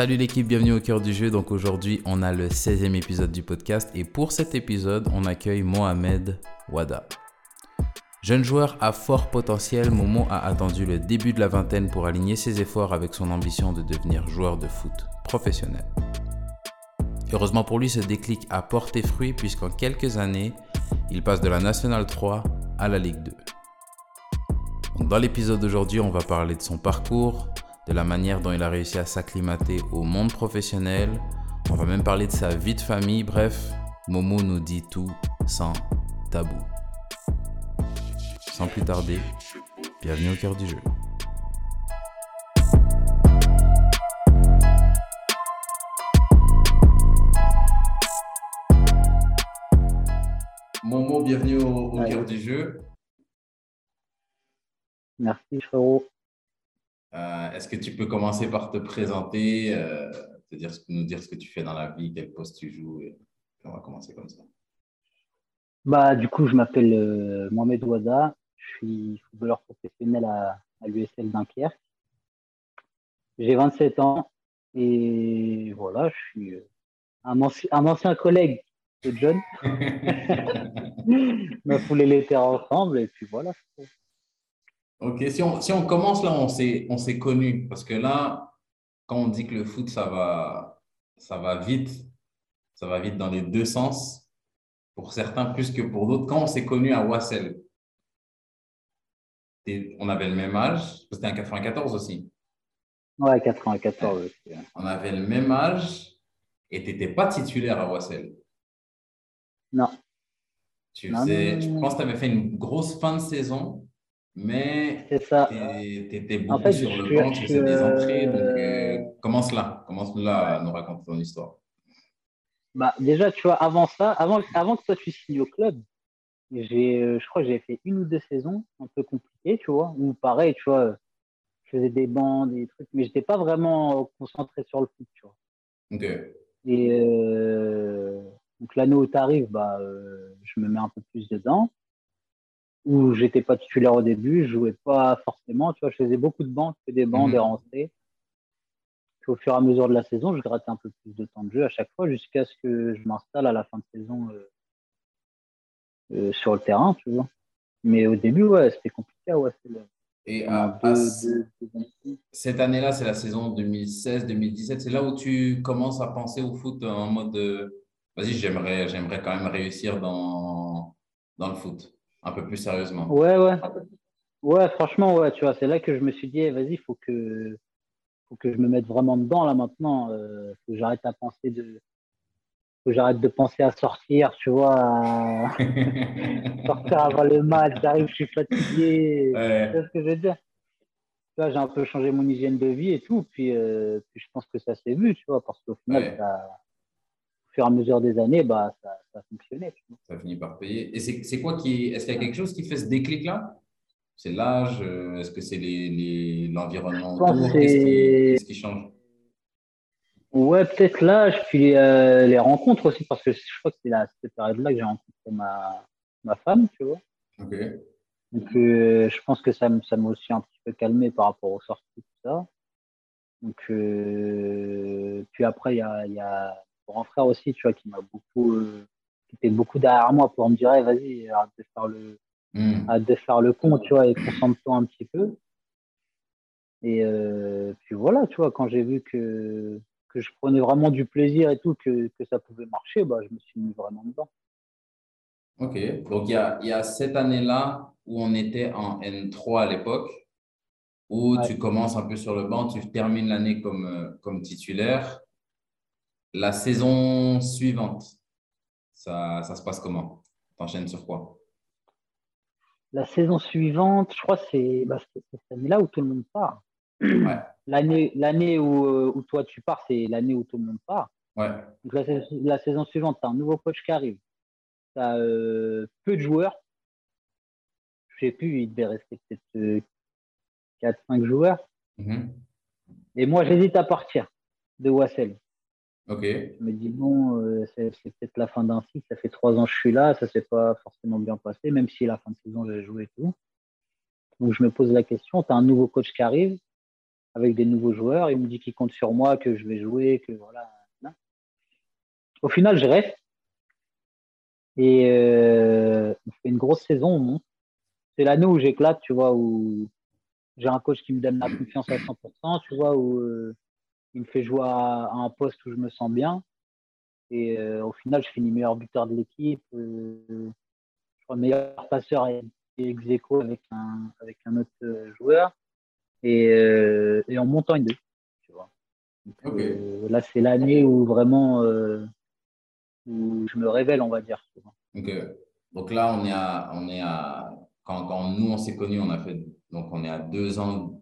Salut l'équipe, bienvenue au cœur du jeu. Donc aujourd'hui, on a le 16e épisode du podcast et pour cet épisode, on accueille Mohamed Wada. Jeune joueur à fort potentiel, Momo a attendu le début de la vingtaine pour aligner ses efforts avec son ambition de devenir joueur de foot professionnel. Heureusement pour lui, ce déclic a porté fruit puisqu'en quelques années, il passe de la Nationale 3 à la Ligue 2. Dans l'épisode d'aujourd'hui, on va parler de son parcours, de la manière dont il a réussi à s'acclimater au monde professionnel. On va même parler de sa vie de famille. Bref, Momo nous dit tout sans tabou. Sans plus tarder, bienvenue au cœur du jeu. Momo, bienvenue au, cœur du jeu. Merci frérot. Euh, est-ce que tu peux commencer par te présenter, euh, te dire, nous dire ce que tu fais dans la vie, quel poste tu joues et on va commencer comme ça. Bah, du coup, je m'appelle euh, Mohamed Ouada, je suis footballeur professionnel à, à l'USL Dunkerque. J'ai 27 ans et voilà, je suis un, un ancien collègue de John. on a foulé les terres ensemble et puis voilà. Ok, si on, si on commence là, on s'est, on s'est connu. Parce que là, quand on dit que le foot, ça va, ça va vite, ça va vite dans les deux sens, pour certains plus que pour d'autres. Quand on s'est connu à Wassel, on avait le même âge, c'était en 94 aussi. Ouais, 94 aussi. On avait le même âge et tu n'étais pas titulaire à Wassel. Non. Tu faisais, je pense que tu avais fait une grosse fin de saison mais tu étais beaucoup sur le banc, tu faisais des entrées. Donc, euh, commence là, commence là à nous raconter ton histoire. Bah, déjà, tu vois, avant ça, avant, avant que toi tu signes au club, j'ai, euh, je crois que j'ai fait une ou deux saisons un peu compliquées, tu vois, où pareil, tu vois, je faisais des bandes, des trucs, mais je n'étais pas vraiment concentré sur le foot, tu vois. Ok. Et euh, donc l'année où tu arrives, bah, je me mets un peu plus dedans où j'étais pas titulaire au début, je jouais pas forcément, tu vois, je faisais beaucoup de bancs, je faisais des bancs, mhm. des rentrées. Puis au fur et à mesure de la saison, je grattais un peu plus de temps de jeu à chaque fois jusqu'à ce que je m'installe à la fin de saison euh, euh, sur le terrain, tu vois. Mais au début, ouais, c'était compliqué, ouais, et cette année-là, c'est la saison 2016-2017. C'est là où tu commences à penser au foot en mode vas-y, j'aimerais, j'aimerais quand même réussir dans, dans le foot un peu plus sérieusement. Ouais, ouais. Ouais, franchement, ouais, tu vois, c'est là que je me suis dit, eh, vas-y, il faut que, faut que je me mette vraiment dedans là maintenant. Euh, faut que j'arrête à penser de. Faut que j'arrête de penser à sortir, tu vois, à sortir avant le match, j'arrive, je suis fatigué. Ouais. ce que je veux dire? Tu vois, j'ai un peu changé mon hygiène de vie et tout, puis, euh, puis je pense que ça s'est vu, tu vois, parce qu'au final, ça, au fur et à mesure des années, bah, ça, ça a fonctionné. Ça finit par payer. Et c'est quoi qui. Est-ce qu'il y a quelque chose qui fait ce déclic-là? C'est l'âge euh, Est-ce que c'est l'environnement les, autour? Qu'est-ce qui, change? Ouais, peut-être l'âge, puis euh, les rencontres aussi, parce que je crois que c'est à cette période-là que j'ai rencontré ma, ma femme, tu vois. Ok. Donc, euh, je pense que ça m'a aussi un petit peu calmé par rapport aux sorties, tout ça. Donc, puis après, il y a, y a grand frère aussi, tu vois, qui m'a beaucoup, euh, qui était beaucoup derrière moi pour me dire, vas-y, arrête de faire le, mmh. de faire le con, tu vois, et concentre-toi un petit peu. Et euh, puis voilà, tu vois, quand j'ai vu que, que je prenais vraiment du plaisir et tout, que, que ça pouvait marcher, bah, je me suis mis vraiment dedans. Ok, donc il y a, y a, cette année-là où on était en N3 à l'époque, où tu commences un peu sur le banc, tu termines l'année comme, euh, comme titulaire. La saison suivante, ça, ça se passe comment? T'enchaînes sur quoi? La saison suivante, je crois que c'est bah, cette année-là où tout le monde part. Ouais. L'année où, euh, où, toi tu pars, c'est l'année où tout le monde part. Ouais. Donc la, saison suivante, tu as un nouveau coach qui arrive. Tu as euh, peu de joueurs. Je ne sais plus, il devait rester peut-être 4-5 euh, joueurs. Mm-hmm. Et moi, j'hésite à partir de Wassel. Je me dis, bon, euh, c'est peut-être la fin d'un cycle. Ça fait trois ans que je suis là. Ça ne s'est pas forcément bien passé, même si la fin de saison, j'ai joué et tout. Donc, je me pose la question tu as un nouveau coach qui arrive. avec des nouveaux joueurs. Il me dit qu'il compte sur moi, que je vais jouer, que voilà. Au final, je reste. Et euh, on fait une grosse saison. C'est l'année où j'éclate, tu vois, où j'ai un coach qui me donne la confiance à 100%, tu vois, où euh, il me fait jouer à, un poste où je me sens bien. Et euh, au final, je finis meilleur buteur de l'équipe. je crois meilleur passeur et ex avec un, avec un autre joueur. Et, et on monte en N2, tu vois. là, c'est l'année où vraiment où je me révèle, on va dire. Ok. Donc là, on est à, on est à quand, quand nous on s'est connus, on a fait donc on est à deux ans,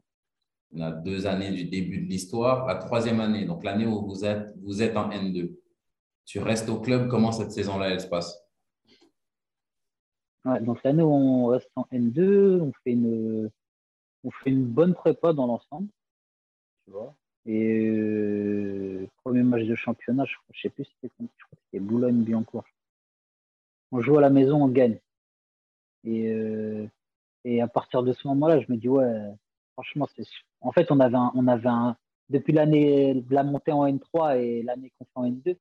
on a deux années du début de l'histoire, la troisième année, donc l'année où vous êtes, vous êtes en N2. Tu restes au club, comment cette saison-là elle se passe? Donc l'année où on reste en N2, on fait une, on fait une bonne prépa dans l'ensemble, tu vois. Et euh, premier match de championnat, je ne sais plus si c'était Boulogne-Billancourt. On joue à la maison, on gagne. Et, euh, et à partir de ce moment-là, je me dis, ouais, franchement, c'est En fait, on avait un, on avait un, depuis l'année de la montée en N3 et l'année qu'on fait en N2,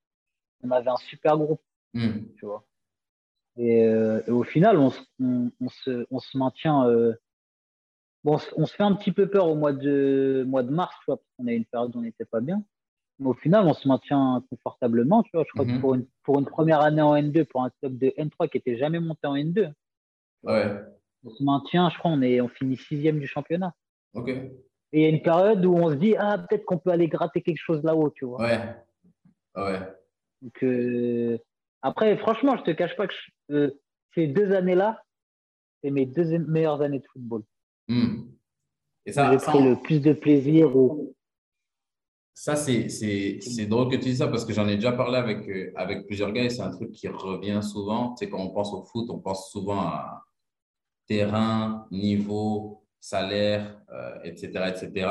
on avait un super groupe. Hmm. Tu vois. Euh, et, au final, on, on, se, on se, maintient Bon, on se fait un petit peu peur au mois de, mois de mars, tu vois, parce qu'on a une période où on n'était pas bien. Mais au final, on se maintient confortablement, tu vois. Je crois que mhm. pour une, pour une première année en N2, pour un club de N3 qui n'était jamais monté en N2, ouais. on se maintient, je crois, on, est, on finit sixième du championnat. Ok. Et il y a une période où on se dit, ah, peut-être qu'on peut aller gratter quelque chose là-haut, tu vois. Ouais. Ouais. Donc, euh, après, franchement, je te cache pas que euh, ces deux années-là, c'est mes deux meilleures années de football. Hmm. Et ça, j'ai pris le plus de plaisir. Ça, c'est drôle que tu dis ça parce que j'en ai déjà parlé avec, euh, avec plusieurs gars et c'est un truc qui revient souvent. Tu sais, quand on pense au foot, on pense souvent à terrain, niveau, salaire, etc., euh, etc.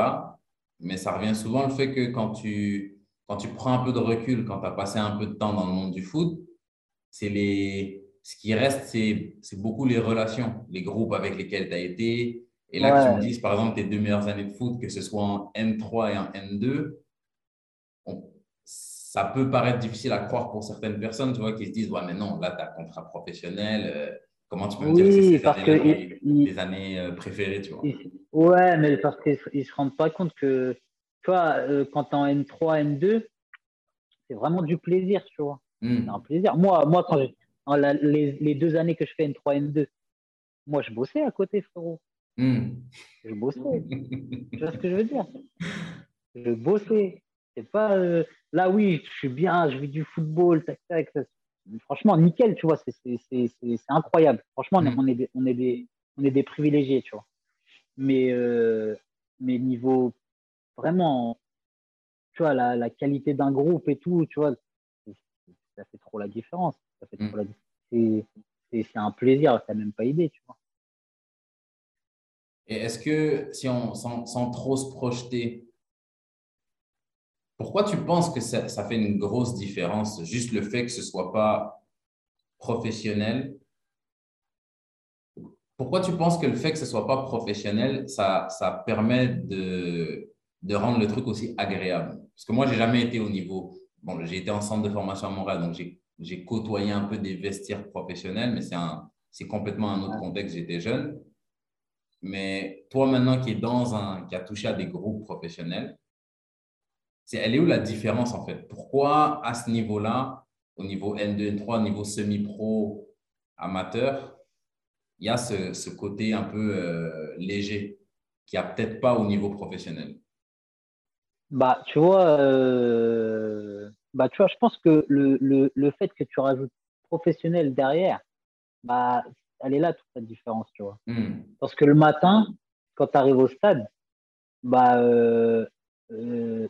Mais ça revient souvent le fait que quand tu, quand tu prends un peu de recul, quand tu as passé un peu de temps dans le monde du foot, c'est les, ce qui reste, c'est beaucoup les relations, les groupes avec lesquels tu as été, et là, que tu me dises, par exemple, tes deux meilleures années de foot, que ce soit en N3 et en N2, ça peut paraître difficile à croire pour certaines personnes, tu vois, qui se disent, ouais, mais non, là, tu as un contrat professionnel. Euh, comment tu peux me dire que c'est parce que les, années euh, préférées, tu vois? Ouais, mais parce qu'ils ne se rendent pas compte que, tu vois, euh, quand tu es en N3, N2, c'est vraiment du plaisir, tu vois. Hmm. Un plaisir. Moi, moi quand les, les, deux années que je fais N3, N2, moi, je bossais à côté, frérot. Hmm. Je bossais. tu vois ce que je veux dire? Je bossais. C'est pas euh, là, oui, je suis bien, je vis du football, tac, tac, Franchement, nickel, tu vois, c'est incroyable. Franchement, on, est des, on, est des, on est des privilégiés, tu vois. Mais, euh, mais niveau vraiment, tu vois, la, la qualité d'un groupe et tout, tu vois, ça fait trop la différence. Ça fait trop hmm. C'est un plaisir, tu n'as même pas idée, tu vois. Et est-ce que, si on, sans, trop se projeter, pourquoi tu penses que ça, fait une grosse différence, juste le fait que ce ne soit pas professionnel? Pourquoi tu penses que le fait que ce ne soit pas professionnel, ça, ça permet de, de rendre le truc aussi agréable? Parce que moi, je n'ai jamais été au niveau. Bon, j'ai été en centre de formation à Montréal, donc j'ai côtoyé un peu des vestiaires professionnels, mais c'est complètement un autre contexte. J'étais jeune. Mais toi, maintenant qui est dans un, qui a touché à des groupes professionnels, c'est, elle est où la différence en fait? Pourquoi à ce niveau-là, au niveau N2, N3, au niveau semi-pro, amateur, il y a ce, ce côté un peu euh, léger qui a peut-être pas au niveau professionnel? Bah, tu vois, euh, bah, tu vois, je pense que le, le, le fait que tu rajoutes professionnel derrière, bah, elle est là toute la différence, tu vois. Hmm. Parce que le matin, quand tu arrives au stade, bah, euh, euh,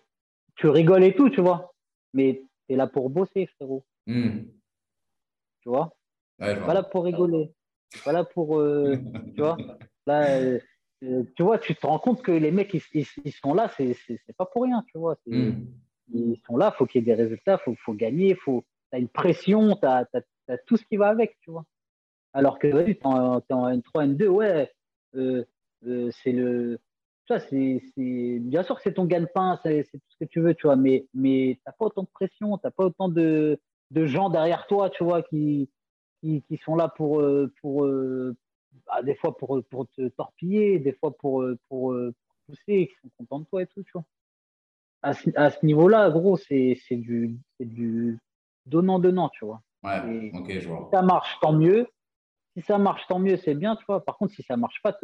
tu rigoles et tout, tu vois. Mais tu es là pour bosser, frérot. Hmm. Tu vois Pas là pour rigoler. Pas là pour. Euh, tu vois Là, tu vois, tu te rends compte que les mecs, ils, sont là, c'est pas pour rien, tu vois. Hmm. Ils sont là, il faut qu'il y ait des résultats, il faut, faut, gagner, tu as une pression, tu as, tout ce qui va avec, tu vois. Alors que tu es, en N3, N2, ouais, euh, euh, c'est le. Vois, c'est, bien sûr que c'est ton gagne-pain, c'est, tout ce que tu veux, tu vois, mais, mais tu n'as pas autant de pression, tu n'as pas autant de, de, gens derrière toi, tu vois, qui, qui, qui sont là pour, euh, pour, euh, bah, des fois pour, pour te torpiller, des fois pour, euh, pour, pousser, qui sont contents de toi et tout, tu vois. À ce, à ce niveau-là, gros, c'est, du, du donnant-donnant, tu vois. Ouais, ok, je vois. Si ça marche, tant mieux. Si ça marche, tant mieux, c'est bien, tu vois. Par contre, si ça marche pas,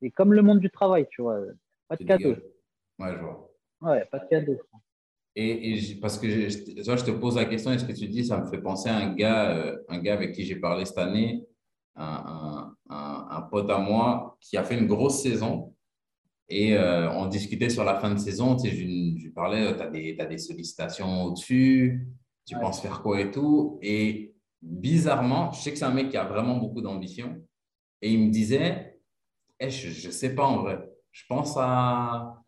c'est comme le monde du travail, tu vois. Pas de cadeau. Ouais, je vois. Ouais, pas de cadeau. Et, parce que je, je, te pose la question, est-ce que tu dis, ça me fait penser à un gars, euh, un gars avec qui j'ai parlé cette année, un, un, un, pote à moi qui a fait une grosse saison. Et euh, on discutait sur la fin de saison. Tu sais, je, lui parlais, tu as des, as des sollicitations au-dessus, tu penses faire quoi et tout. Et bizarrement, je sais que c'est un mec qui a vraiment beaucoup d'ambition. Et il me disait, eh, je ne sais pas en vrai. Je pense à,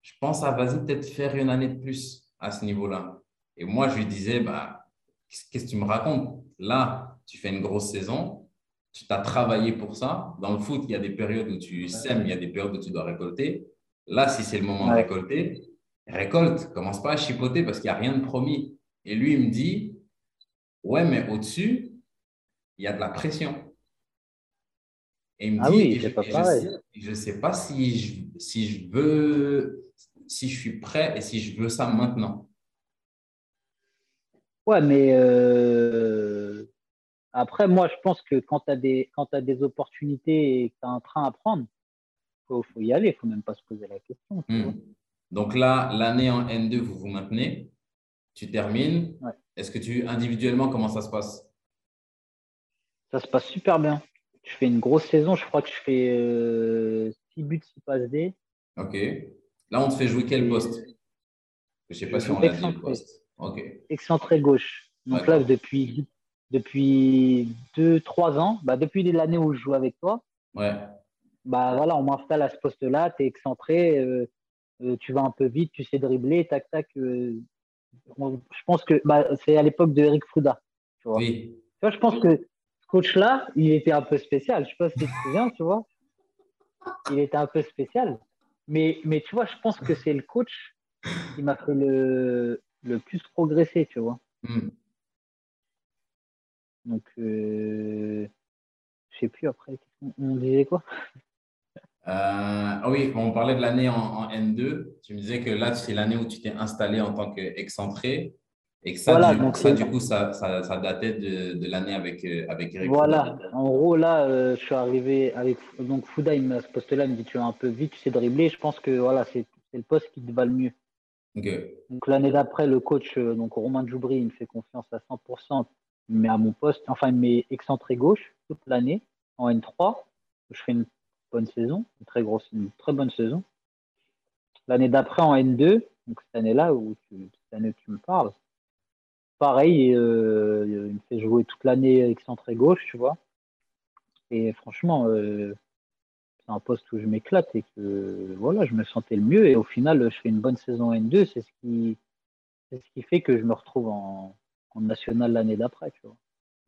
je pense à vas-y, peut-être faire une année de plus à ce niveau-là. Et moi, je lui disais, bah, qu'est-ce que tu me racontes? Là, tu fais une grosse saison, tu t'as travaillé pour ça. Dans le foot, il y a des périodes où tu sèmes, il y a des périodes où tu dois récolter. Là, si c'est le moment de récolter, récolte. Commence pas à chipoter parce qu'il n'y a rien de promis. Et lui, il me dit, ouais, mais au-dessus, il y a de la pression. Et il me ah dit, oui, je ne sais, pas si je, si je veux, si je suis prêt et si je veux ça maintenant. Ouais, mais euh, après, moi, je pense que quand tu as, des, as des opportunités et que tu as un train à prendre, il faut, faut, y aller, il ne faut même pas se poser la question. Hmm. Donc là, l'année en N2, vous vous maintenez tu termines. Est-ce que tu, individuellement, comment ça se passe? Ça se passe super bien. Je fais une grosse saison. Je crois que je fais 6 euh, buts, 6 passes D. Ok. Là, on te fait jouer quel poste? Je ne sais pas si on l'a dit le poste. Ok. Excentré gauche. Donc là, depuis, depuis 2-3 ans, bah, depuis l'année où je joue avec toi, ouais. bah, voilà, on m'installe à ce poste-là. Tu es excentré. Euh, euh, tu vas un peu vite, tu sais dribbler, tac, tac je pense que bah, c'est à l'époque de Eric Fouda. Tu vois. Oui. Tu vois, je pense que coach-là, il était un peu spécial. Je sais pas si tu te souviens, tu vois. Il était un peu spécial. Mais, mais tu vois, je pense que c'est le coach qui m'a fait le, le plus progresser, tu vois. Hmm. Donc, euh, je sais plus après, on disait quoi? Euh, ah oui, on parlait de l'année en, N2. Tu me disais que là, c'est l'année où tu t'es installé en tant qu'excentré. Et que ça, du, donc ça, du coup, ça, ça, datait de, de l'année avec, euh, avec Eric. Voilà, en gros, là, euh, je suis arrivé avec. Donc, Fouda, il ce poste-là, il me dit Tu es un peu vite, tu sais dribbler. Je pense que voilà, c'est le poste qui te va le mieux. Donc, l'année d'après, le coach, donc Romain Djoubri, il me fait confiance à 100%, mais à mon poste, enfin, il met excentré gauche toute l'année en N3. Je fais une bonne saison, une très grosse, une très bonne saison. L'année d'après en N2, donc cette année-là où tu, cette année tu me parles, pareil, euh, il me fait jouer toute l'année excentré gauche, tu vois. Et franchement, euh, c'est un poste où je m'éclate et que voilà, je me sentais le mieux. Et au final, je fais une bonne saison N2. C'est ce qui, c'est ce qui fait que je me retrouve en, en national l'année d'après, tu vois.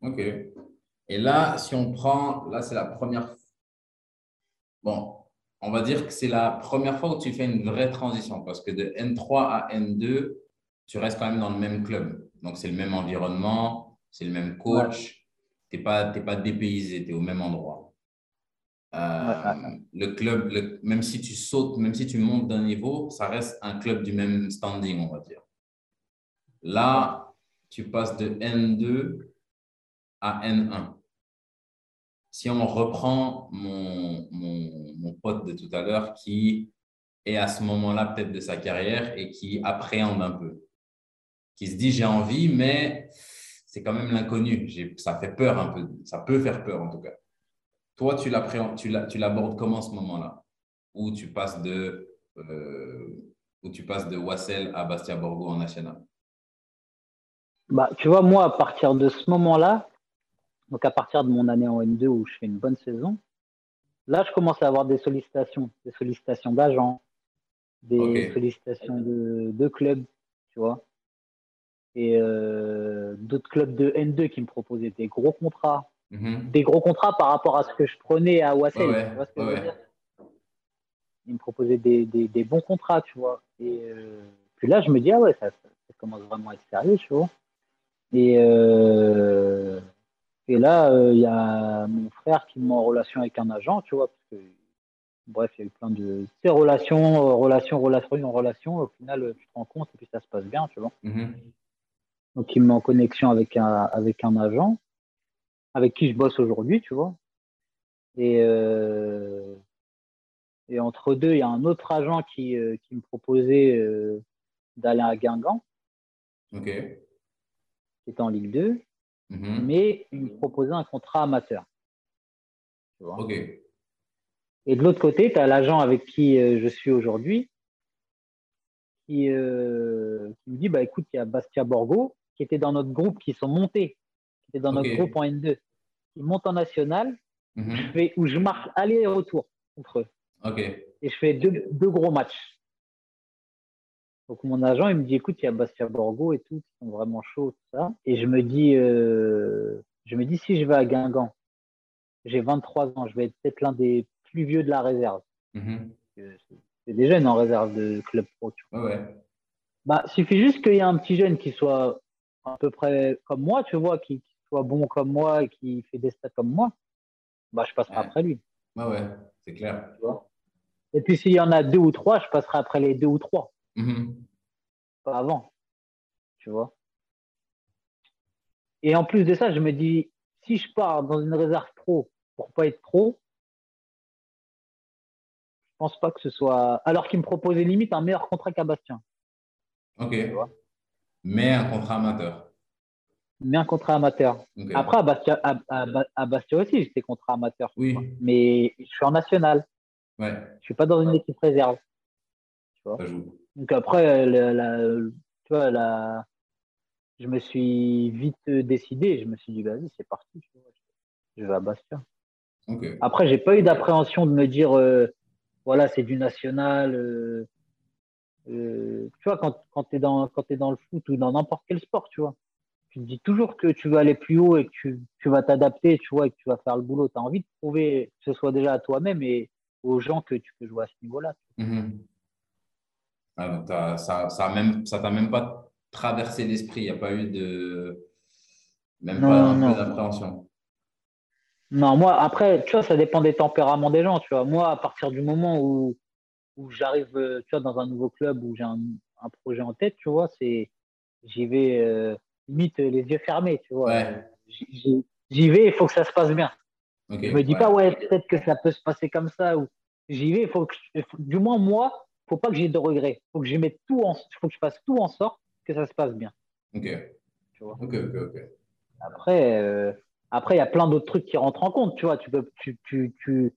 Ok. Et là, si on prend, là, c'est la première Bon, on va dire que c'est la première fois où tu fais une vraie transition parce que de N3 à N2, tu restes quand même dans le même club. Donc, c'est le même environnement, c'est le même coach. Tu n'es pas, pas dépaysé, tu es au même endroit. Euh, le club, même si tu sautes, même si tu montes d'un niveau, ça reste un club du même standing, on va dire. Là, tu passes de N2 à N1 si on reprend mon, mon, pote de tout à l'heure qui est à ce moment-là peut-être de sa carrière et qui appréhende un peu, qui se dit j'ai envie, mais c'est quand même l'inconnu. Ça fait peur un peu, ça peut faire peur en tout cas. Toi, tu l'abordes comment ce moment-là? Où tu passes de euh, où tu passes de Wassel à Bastia Borgo en national bah, Tu vois, moi, à partir de ce moment-là, donc à partir de mon année en N2 où je fais une bonne saison, là je commence à avoir des sollicitations, des sollicitations d'agents, des sollicitations de, clubs, tu vois. Et euh, d'autres clubs de N2 qui me proposaient des gros contrats. Mhm. Des gros contrats par rapport à ce que je prenais à Wassel. Ouais, Ils me proposait des, des, bons contrats, tu vois. Et puis là, je me dis, ah ouais, ça, commence vraiment à être sérieux, tu vois. Et, et là, il y a mon frère qui me met en relation avec un agent, tu vois, parce que bref, il y a eu plein de ces relations, relations, relations, relations. Au final, tu te rends compte et puis ça se passe bien, tu vois. Mm-hmm. Donc, il me met en connexion avec un, avec un agent avec qui je bosse aujourd'hui, tu vois. Et, euh, et entre deux, il y a un autre agent qui, euh, qui me proposait euh, d'aller à Guingamp. OK. Qui était en Ligue 2. Mm-hmm. Mais il me proposait un contrat amateur. Tu vois. OK. Et de l'autre côté, tu as l'agent avec qui je suis aujourd'hui qui, qui, me dit bah, écoute, il y a Bastia Borgo qui était dans notre groupe, qui sont montés, qui étaient dans notre groupe en N2. Ils montent en national, mhm. je fais, où je marche aller et retour contre eux. Et je fais deux, deux, gros matchs. Donc mon agent, il me dit, écoute, il y a Bastia Borgo et tout, qui sont vraiment chauds, tout ça. Et je me dis, euh, je me dis, si je vais à Guingamp, j'ai 23 ans, je vais être peut-être l'un des plus vieux de la réserve. Mhm. C'est des jeunes en réserve de club pro. Tu vois. Ouais. Bah, suffit juste qu'il y ait un petit jeune qui soit à peu près comme moi, tu vois, qui, soit bon comme moi et qui fait des stats comme moi, bah, je passerai après lui. Ouais, ouais, c'est clair. et puis s'il y en a deux ou trois, je passerai après les deux ou trois. Mm-hmm. Pas avant. Tu vois. Et en plus de ça, je me dis, si je pars dans une réserve pro pour pas être pro, je pense pas que ce soit. Alors qu'il me proposait limite un meilleur contrat qu'à Bastien. Ok. Mais un contrat amateur. Mais un contrat amateur. Après, à Bastia, aussi, j'étais contrat amateur. Oui. Mais je suis en national. Ouais. Je ne suis pas dans une équipe réserve. Tu vois Donc après, tu vois, la, je me suis vite décidé. Je me suis dit, vas-y, c'est parti. Je vais à Bastia. Après, j'ai pas eu d'appréhension de me dire, euh, voilà, c'est du national. Euh, euh, tu vois, quand, quand tu es, dans, dans le foot ou dans n'importe quel sport, tu vois, tu te dis toujours que tu veux aller plus haut et que tu, tu vas t'adapter, tu vois, et que tu vas faire le boulot. Tu as envie de prouver que ce soit déjà à toi-même et aux gens que tu peux jouer à ce niveau-là. Mm-hmm. Ah, ça ça même, ça t'a même pas traversé l'esprit, il n'y a pas eu de. Même pas un peu d'appréhension. Non, moi, après, tu vois, ça dépend des tempéraments des gens, tu vois. Moi, à partir du moment où où j'arrive euh, tu vois, dans un nouveau club où j'ai un, un, projet en tête, tu vois, c'est j'y vais euh, limite les yeux fermés, tu vois. J'y vais, il faut que ça se passe bien. Okay, je me dis pas, ouais, peut-être que ça peut se passer comme ça. ou J'y vais, il faut que, du moins moi, faut pas que j'ai de regrets. faut que je mette tout en, faut que je fasse tout en sorte que ça se passe bien. Ok. Tu vois. Ok, ok, ok. Après, euh, après, il y a plein d'autres trucs qui rentrent en compte, tu vois. Tu peux, tu, tu, tu,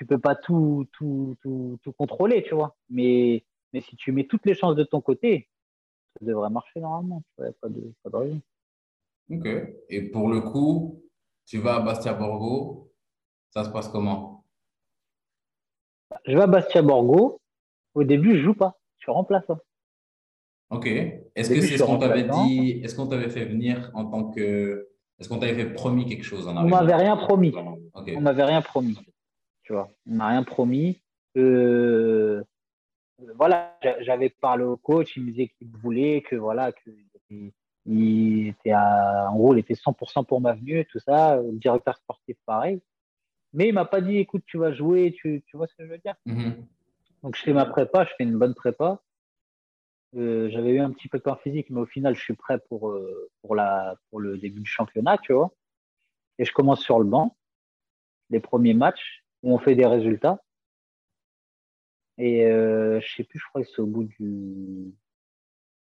tu peux pas tout, tout, tout, tout, contrôler, tu vois. Mais, mais si tu mets toutes les chances de ton côté, ça devrait marcher normalement. Tu vois, pas de, pas de. Ok. Et pour le coup, tu vas à Bastia Borgo, ça se passe comment? Je vais à Bastia Borgo. Au début, je joue pas. Je suis remplaçant. Ok. Est-ce que c'est ce qu'on t'avait dit Est-ce qu'on t'avait fait venir en tant que. Est-ce qu'on t'avait fait promis quelque chose en On m'avait rien promis. On m'avait rien promis. On m'a rien promis. Euh, voilà, j'avais parlé au coach, il me disait qu'il voulait, que voilà, que il était en gros, il était 100% pour ma venue, tout ça. Le directeur sportif, pareil. Mais il m'a pas dit, écoute, tu vas jouer, tu, vois ce que je veux dire? Mm-hmm. Donc je fais ma prépa, je fais une bonne prépa. Euh, j'avais eu un petit peu de physique, mais au final, je suis prêt pour, euh, pour, la, pour le début du championnat, tu vois. Et je commence sur le banc, les premiers matchs où on fait des résultats. Et euh, je sais plus, je crois que c'est au bout du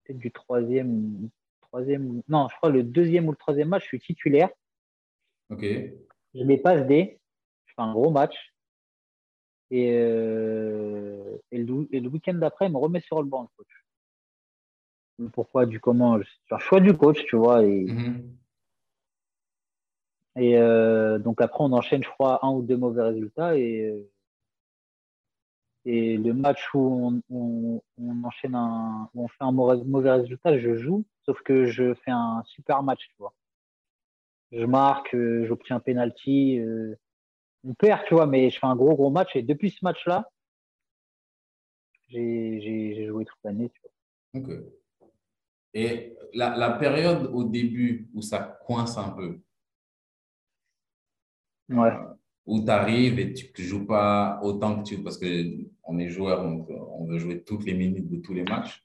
peut-être du troisième, troisième, non, je crois le deuxième ou le troisième match, je suis titulaire. Ok. Je les passe des, je fais un gros match. Et, euh, et le, week-end d'après, il me remet sur le banc, le coach. Pourquoi, du comment, c'est un choix du coach, tu vois. Et, mm-hmm. Et euh, donc après, on enchaîne, je crois, un ou deux mauvais résultats. Et, euh, et le match où on, enchaîne un, où on fait un mauvais, résultat, je joue, sauf que je fais un super match, tu vois. Je marque, euh, j'obtiens un penalty. on perd, tu vois, mais je fais un gros, gros match. Et depuis ce match-là, J'ai joué toute l'année. Ok. Et la, la, période au début où ça coince un peu, ouais. Euh, où tu arrives et tu ne joues pas autant que tu... Parce qu'on est joueur, donc on veut jouer toutes les minutes de tous les matchs.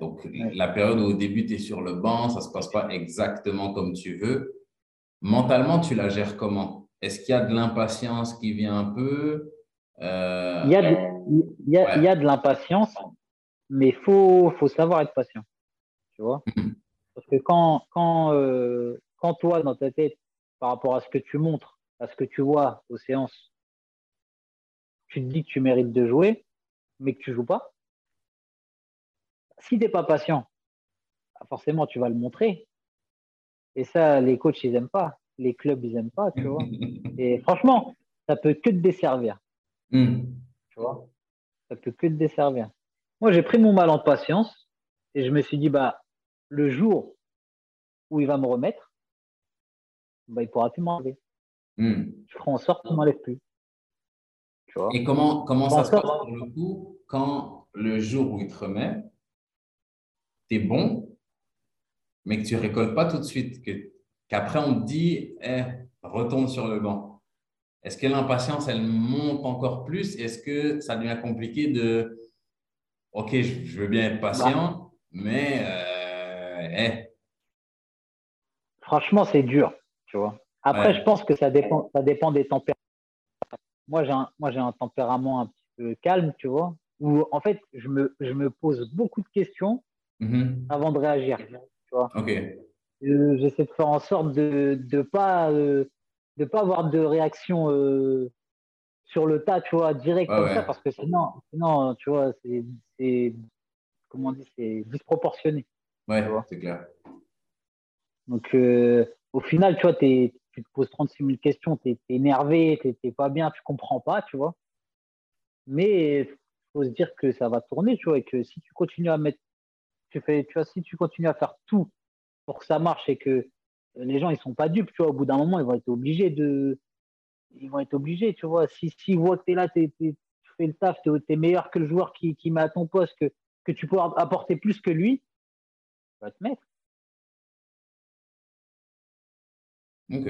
Donc, la période où au début, tu es sur le banc, ça ne se passe pas exactement comme tu veux. Mentalement, tu la gères comment? Est-ce qu'il y a de l'impatience qui vient un peu? Euh, il, y a de, il, y a, il y a de l'impatience, mais il faut, faut savoir être patient. Tu vois? Mhm. Parce que quand, quand, euh, quand toi, dans ta tête, par rapport à ce que tu montres, à ce que tu vois aux séances, tu te dis que tu mérites de jouer, mais que tu joues pas, si tu n'es pas patient, bah, forcément, tu vas le montrer. Et ça, les coachs, ils n'aiment pas. Les clubs, ils n'aiment pas, tu vois. Et franchement, ça peut que te desservir. Hmm. Tu vois? Ça peut que te desservir. Moi, j'ai pris mon mal en patience et je me suis dit, bah, le jour où il va me remettre, bah, il ne pourra plus m'enlever. Hmm. Je ferai en sorte qu'il ne m'enlève plus. Tu vois? Et comment, comment ça se passe pour le coup quand le jour où il te remet, tu es bon, mais que tu ne récoltes pas tout de suite, qu'après on te dit, eh, retourne sur le banc. Est-ce que l'impatience, elle monte encore plus? Est-ce que ça devient compliqué de, OK, je, veux bien être patient, mais euh, eh. Franchement, c'est dur, tu vois. Après, je pense que ça dépend, ça dépend des tempéraments. Moi, j'ai un, moi, j'ai un tempérament un petit peu calme, tu vois, où en fait, je me, je me pose beaucoup de questions Mhm. avant de réagir. Tu vois. Euh, j'essaie de faire en sorte de ne pas, euh, de pas avoir de réaction euh, sur le tas, tu vois, direct comme ça, parce que sinon, sinon tu vois, c'est comment on dit, c'est disproportionné. Ouais, c'est clair. Donc, au final, tu vois, tu te poses 36 000 questions, tu es, énervé, tu n'es pas bien, tu comprends pas, tu vois. Mais il faut se dire que ça va tourner, tu vois, et que si tu continues à mettre tu fais, tu vois, si tu continues à faire tout pour que ça marche et que les gens ils sont pas dupes, tu vois, au bout d'un moment ils vont être obligés de, ils vont être obligés, tu vois. Si s'ils voient que tu es là, tu fais le taf, tu es, meilleur que le joueur qui, qui met à ton poste, que, que tu peux apporter plus que lui, tu vas te mettre. Ok.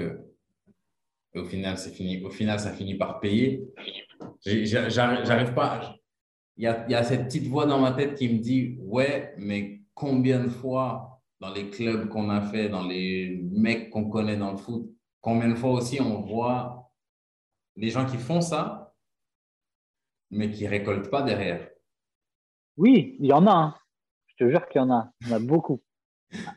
au final, c'est fini. Au final, ça finit par payer. J'arrive pas il y a, cette petite voix dans ma tête qui me dit Ouais, mais combien de fois dans les clubs qu'on a fait, dans les mecs qu'on connaît dans le foot, combien de fois aussi on voit les gens qui font ça, mais qui récoltent pas derrière? Oui, il y en a. Hein. Je te jure qu'il y en a. Il y en a beaucoup.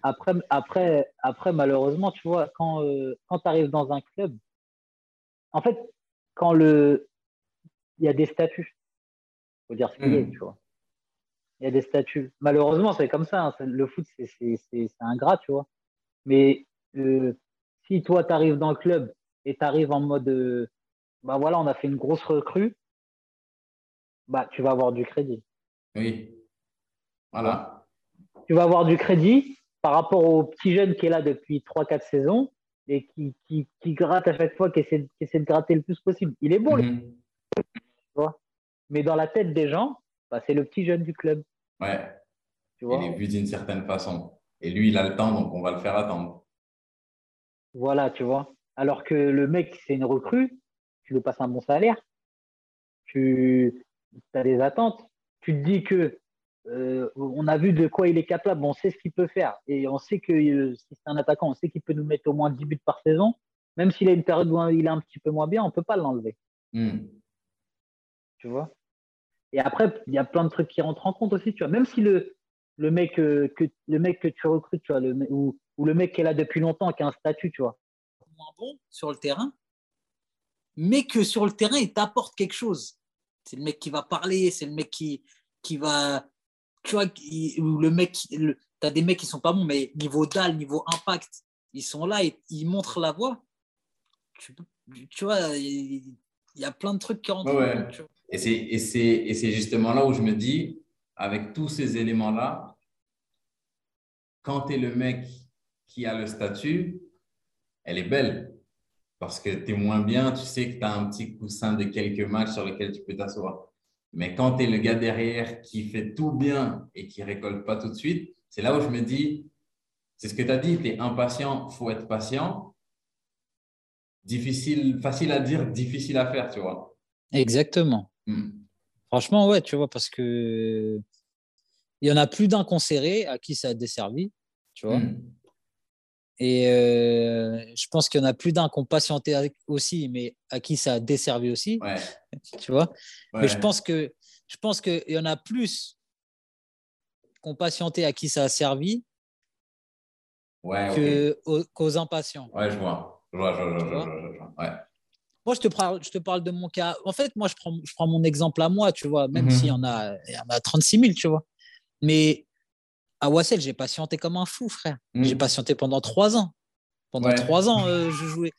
Après, après, après malheureusement, tu vois, quand, euh, quand tu arrives dans un club, en fait, quand le, il y a des statuts faut dire ce qu'il est, hmm. tu vois. Il y a des statuts. Malheureusement, c'est comme ça. Hein. Le foot, c'est ingrat, tu vois. Mais euh, si toi, tu arrives dans le club et tu arrives en mode, euh, bah voilà, on a fait une grosse recrue, bah tu vas avoir du crédit. Oui. Voilà. Tu vas avoir du crédit par rapport au petit jeune qui est là depuis 3-4 saisons et qui, qui, qui, gratte à chaque fois, qui essaie, qui essaie, de gratter le plus possible. Il est bon, mm tu vois mais dans la tête des gens, bah, c'est le petit jeune du club. Ouais. Tu vois il est vu d'une certaine façon. Et lui, il a le temps, donc on va le faire attendre. Voilà, tu vois. Alors que le mec, c'est une recrue, tu lui passes un bon salaire, tu as des attentes, tu te dis que euh, on a vu de quoi il est capable, on sait ce qu'il peut faire. Et on sait que euh, si c'est un attaquant, on sait qu'il peut nous mettre au moins 10 buts par saison. Même s'il a une période où il est un petit peu moins bien, on ne peut pas l'enlever. Hmm. Tu vois? Et après, il y a plein de trucs qui rentrent en compte aussi, tu vois. Même si le, le, mec, euh, que, le mec que tu recrutes, tu vois, le, ou, ou, le mec qui est là depuis longtemps, qui a un statut, tu vois. Moins bon sur le terrain, mais que sur le terrain, il t'apporte quelque chose. C'est le mec qui va parler, c'est le mec qui, qui va. Tu vois, le mec, tu as des mecs qui sont pas bons, mais niveau dalle, niveau impact, ils sont là et ils montrent la voie. Tu, tu vois, il y, a plein de trucs qui rentrent en compte. Et c'est justement là où je me dis, avec tous ces éléments-là, quand tu es le mec qui a le statut, elle est belle. Parce que tu es moins bien, tu sais que tu as un petit coussin de quelques matchs sur lesquels tu peux t'asseoir. Mais quand tu es le gars derrière qui fait tout bien et qui récolte pas tout de suite, c'est là où je me dis, c'est ce que tu as dit, tu es impatient, faut être patient. Difficile, facile à dire, difficile à faire, tu vois. Exactement. Hmm. Franchement, ouais, tu vois, parce que il y en a plus d'un qu'on à qui ça a desservi, tu vois. Hmm. Et euh, je pense qu'il y en a plus d'un qui ont patienté aussi, mais à qui ça a desservi aussi. Ouais. Tu vois Ouais. Mais je pense que je pense qu'il y en a plus qui ont patienté à qui ça a servi Ouais, qu'aux impatients. Ouais, je vois. Je vois, je vois, je vois, Tu vois? je vois, je vois. Ouais. Moi, je te, parle, je te parle de mon cas. En fait, moi, je prends, je prends mon exemple à moi, tu vois, même Mhm. s'il y en a, il y en a 36 000, tu vois. Mais à Wassel, j'ai patienté comme un fou, frère. Mhm. J'ai patienté pendant trois ans. Pendant Ouais. trois ans, euh, je jouais.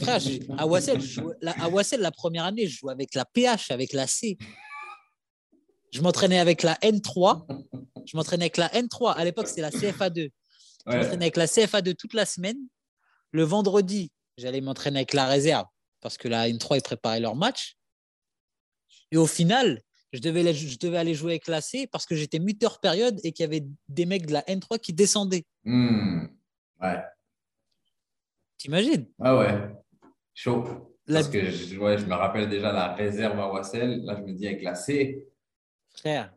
Frère, à Wassel, jouais- la, à Wassel, la première année, je jouais avec la PH, avec la C. Je m'entraînais avec la N3. Je m'entraînais avec la N3. À l'époque, c'était la CFA2. Je Ouais. m'entraînais avec la CFA2 toute la semaine. Le vendredi, j'allais m'entraîner avec la réserve parce que la N3, ils préparaient leur match. Et au final, je devais, aller- je devais aller jouer avec la C parce que j'étais muteur période et qu'il y avait des mecs de la N3 qui descendaient. Hmm. Ouais. T'imagines? Ah ouais. Chaud. La- Parce que je, ouais, je me rappelle déjà la réserve à Wassel. Là, je me dis avec la C. Frère.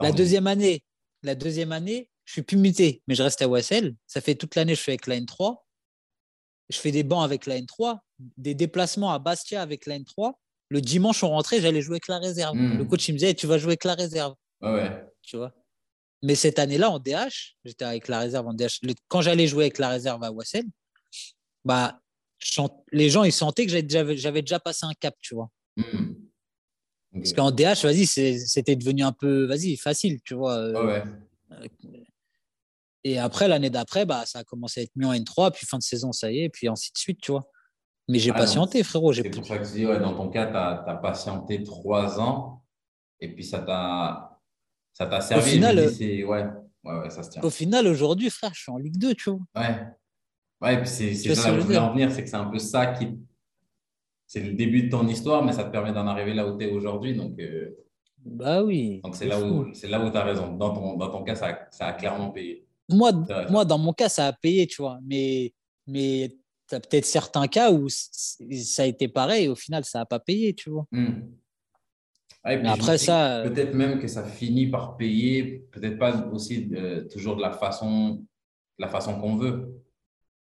La deuxième année, la deuxième année, je suis plus muté, mais je reste à OSL. Ça fait toute l'année, je suis avec la N3. Je fais des bancs avec la N3, des déplacements à Bastia avec la N3. Le dimanche, on rentrait, j'allais jouer avec la réserve. Mm. Le coach, il me disait, tu vas jouer avec la réserve. Ouais. tu vois. Mais cette année-là, en DH, j'étais avec la réserve en DH. Quand j'allais jouer avec la réserve à Wassel, bah, les gens, ils sentaient que j'avais déjà, passé un cap, tu vois. Hmm. Parce qu'en DH, vas-y, c'était devenu un peu, vas-y, facile, tu vois. Euh, Ouais. Et après, l'année d'après, bah, ça a commencé à être mieux en N3, puis fin de saison, ça y est, et puis ainsi de suite, tu vois. Mais j'ai Ah, patienté, donc, frérot. C'est pour ça que je dis, ouais, dans ton cas, tu as, patienté trois ans et puis ça t'a servi. Je final, dis, euh, ouais, ouais, ouais, ça se tient. Au final, aujourd'hui, frère, je suis en Ligue 2, tu vois. Ouais. Ouais, et puis c'est ça que je voulais en venir, c'est que c'est un peu ça qui. C'est le début de ton histoire, mais ça te permet d'en arriver là où tu es aujourd'hui. Donc, euh, Bah oui. donc c'est là où, c'est là où tu as raison. Dans ton, dans ton cas, ça, a- ça a clairement payé. moi, moi, dans mon cas, ça a payé, tu vois. Mais, mais tu as peut-être certains cas où ça a été pareil et au final, ça n'a pas payé, tu vois. Hmm. Ouais, Mais après ça, Peut-être même que ça finit par payer, peut-être pas aussi euh, toujours de la façon, de la façon qu'on veut.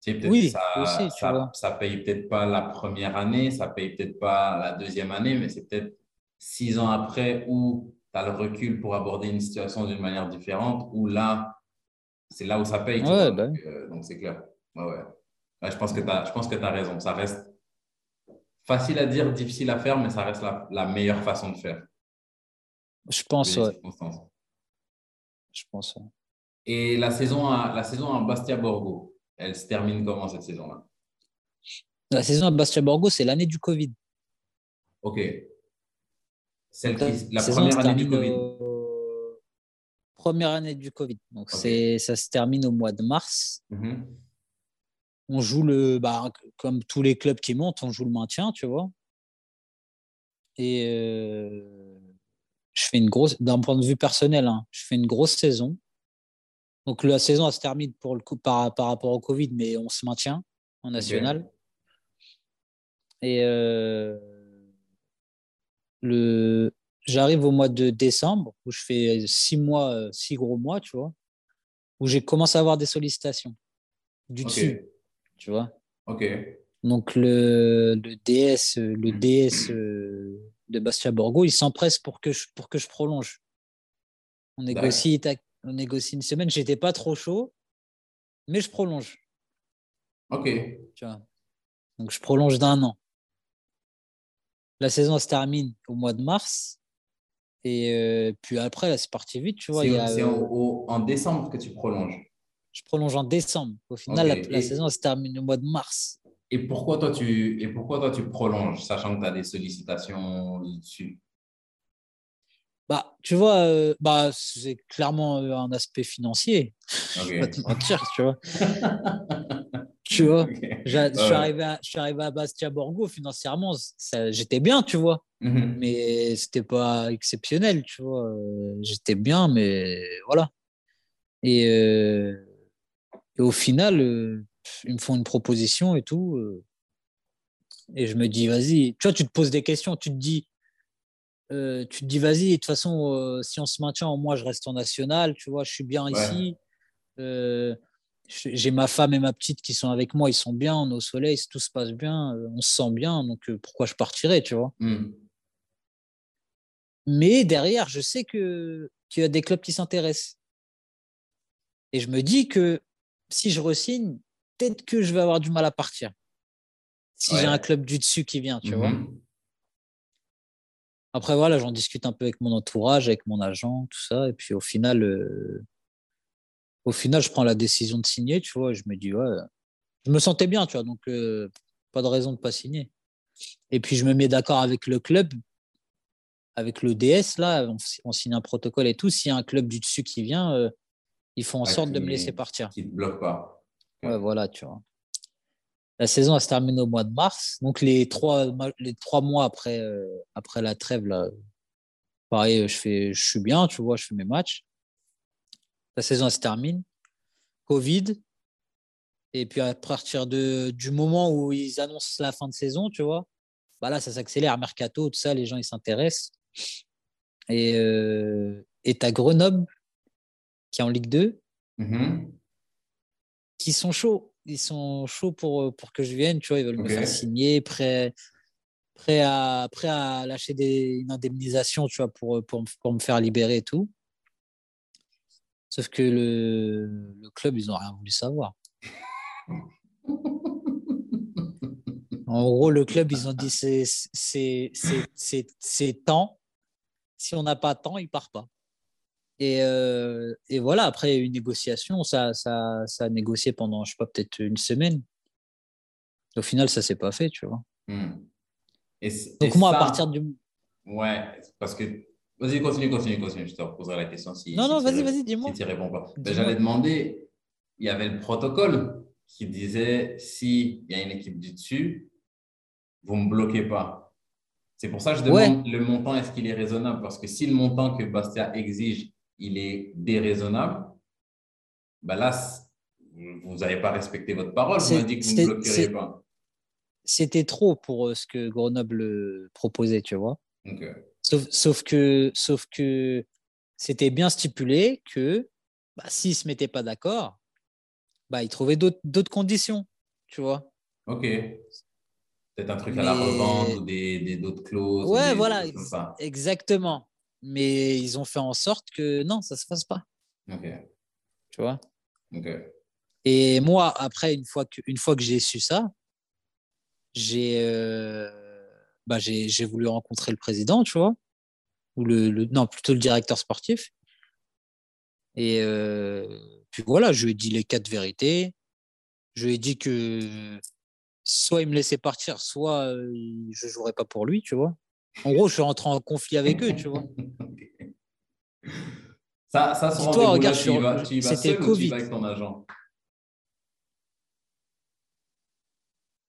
Tu sais, Oui, ça, aussi, tu ça, vois. ça paye peut-être pas la première année, ça paye peut-être pas la deuxième année, mais c'est peut-être six ans après où tu as le recul pour aborder une situation d'une manière différente, où là, c'est là où ça paye. Ouais, bah donc, euh, donc c'est clair. Ouais, ouais. Ouais, je pense que tu as, raison. Ça reste facile à dire, difficile à faire, mais ça reste la, la meilleure façon de faire. je pense, ouais. Je pense, ouais. Et la saison à, la saison à Bastia Borgo, elle se termine comment cette saison-là? La saison à Bastia Borgo, c'est l'année du Covid. Ok. Celle Donc, qui, la première année du Covid. au- Première année du Covid. Donc, ça se termine au mois de mars. Mhm. On joue le, bah, comme tous les clubs qui montent, on joue le maintien, tu vois. Et euh, je fais une grosse, d'un point de vue personnel, hein, je fais une grosse saison. Donc la saison elle se termine pour le coup par, par rapport au Covid, mais on se maintient en national. Et euh, le, j'arrive au mois de décembre où je fais six mois, euh, six gros mois, tu vois, où j'ai commencé à avoir des sollicitations du dessus, tu vois. Ok. Donc le, le DS, le Mm. DS euh, de Bastia Borgo, il s'empresse pour que je pour que je prolonge. On négocie, tac, on négocie une semaine. J'étais pas trop chaud, mais je prolonge. Ok. Tu vois. Donc je prolonge d'un an. La saison se termine au mois de mars. Et euh, puis après, là, c'est parti vite, tu vois. C'est euh, en décembre que tu prolonges. Je prolonge en décembre. Au final, la, la Et- saison se termine au mois de mars. Et pourquoi toi tu, et pourquoi toi tu prolonges, sachant que tu as des sollicitations dessus Bah, tu vois, euh, bah, c'est clairement euh, un aspect financier. Je vais pas te mentir, tu vois. tu vois. Je suis arrivé à, je suis arrivé à Bastia Borgo financièrement, j'étais bien, tu vois. Mhm. Mais c'était pas exceptionnel, tu vois. Euh, J'étais bien, mais voilà. Et, euh, et au final, euh, ils me font une proposition et tout. euh, et je me dis, vas-y. Tu vois, tu te poses des questions. Tu te dis, euh, tu te dis, vas-y. De toute façon, si on se maintient, moi, je reste en national. Tu vois, je suis bien Ouais. ici. J'ai ma femme et ma petite qui sont avec moi. Ils sont bien. On est au soleil. Tout se passe bien. on se sent bien. Donc, pourquoi je partirais, tu vois? Mhm. mais derrière, je sais que qu'il y a des clubs qui s'intéressent. Et je me dis que si je resigne, peut-être que je vais avoir du mal à partir. Si Ouais. j'ai un club du dessus qui vient, tu vois. Mhm. Après, voilà, j'en discute un peu avec mon entourage, avec mon agent, tout ça. Et puis au final, euh, au final, je prends la décision de signer, tu vois. Et je me dis, ouais, je me sentais bien, tu vois. Donc, euh, pas de raison de pas signer. Et puis, je me mets d'accord avec le club, avec le DS, là, on, on signe un protocole et tout. S'il y a un club du dessus qui vient, euh, ils font en sorte de me laisser partir. Qui te bloque pas. Ouais, voilà, tu vois. La saison, elle se termine au mois de mars. Donc, les trois, les trois mois après, euh, après la trêve, là, pareil, je, fais, je suis bien, tu vois, je fais mes matchs. La saison, elle se termine. Covid. Et puis, à partir de, du moment où ils annoncent la fin de saison, tu vois, bah là, ça s'accélère. Mercato, tout ça, les gens, ils s'intéressent. Et euh, et t'as Grenoble, qui est en Ligue 2, Mhm. qui sont chauds. Ils sont chauds pour, pour que je vienne, tu vois, ils veulent me faire signer, prêts, prêts, à, prêts à lâcher des, une indemnisation, tu vois, pour, pour, pour me faire libérer et tout. Sauf que le, le club, ils n'ont rien voulu savoir. En gros, le club, ils ont dit c'est c'est- c'est- c'est- c'est temps. Si on n'a pas temps, il part pas. Et, euh, et voilà, après une négociation, ça, ça, ça a négocié pendant, je sais pas, peut-être une semaine. Au final, ça s'est pas fait, tu vois. Et c- Donc et moi, ça- à partir du... Ouais, parce que. Vas-y, continue, continue, continue. Je te reposerai la question si. Non, si non, vas-y, vas-y, dis-moi. Si tu réponds pas. J'allais demander, il y avait le protocole qui disait s'il y a une équipe du dessus, vous ne me bloquez pas. C'est pour ça que je Ouais. demande le montant, est-ce qu'il est raisonnable? Parce que si le montant que Bastia exige, il est déraisonnable, ben là, vous n'avez pas respecté votre parole. Vous m'avez dit que vous ne bloqueriez pas. C'était trop pour euh, ce que Grenoble euh, proposait, tu vois. Sauf, sauf que, sauf que c'était bien stipulé que bah, s'ils ne se mettaient pas d'accord, bah, ils trouvaient d'autres d'autres conditions, tu vois. OK. Peut-être un truc à la revente ou des des- d'autres clauses. ou Ouais, des- voilà, des exactement. Mais ils ont fait en sorte que non, ça ne se fasse pas, OK. tu vois? OK. Et moi, après, une fois que, une fois que j'ai su ça, j'ai euh, bah, j'ai j'ai voulu rencontrer le président, tu vois, ou le, le- non, plutôt le directeur sportif. Et euh, puis voilà, je lui ai dit les quatre vérités. Je lui ai dit que soit il me laissait partir, soit euh, je jouerais pas pour lui, tu vois? En gros, je suis rentré en conflit avec eux, tu vois. Ça, ça Dis-toi, rendez-vous-là, regarde, tu y je- vas, tu y vas c'était seul ou tu y Covid. vas avec ton agent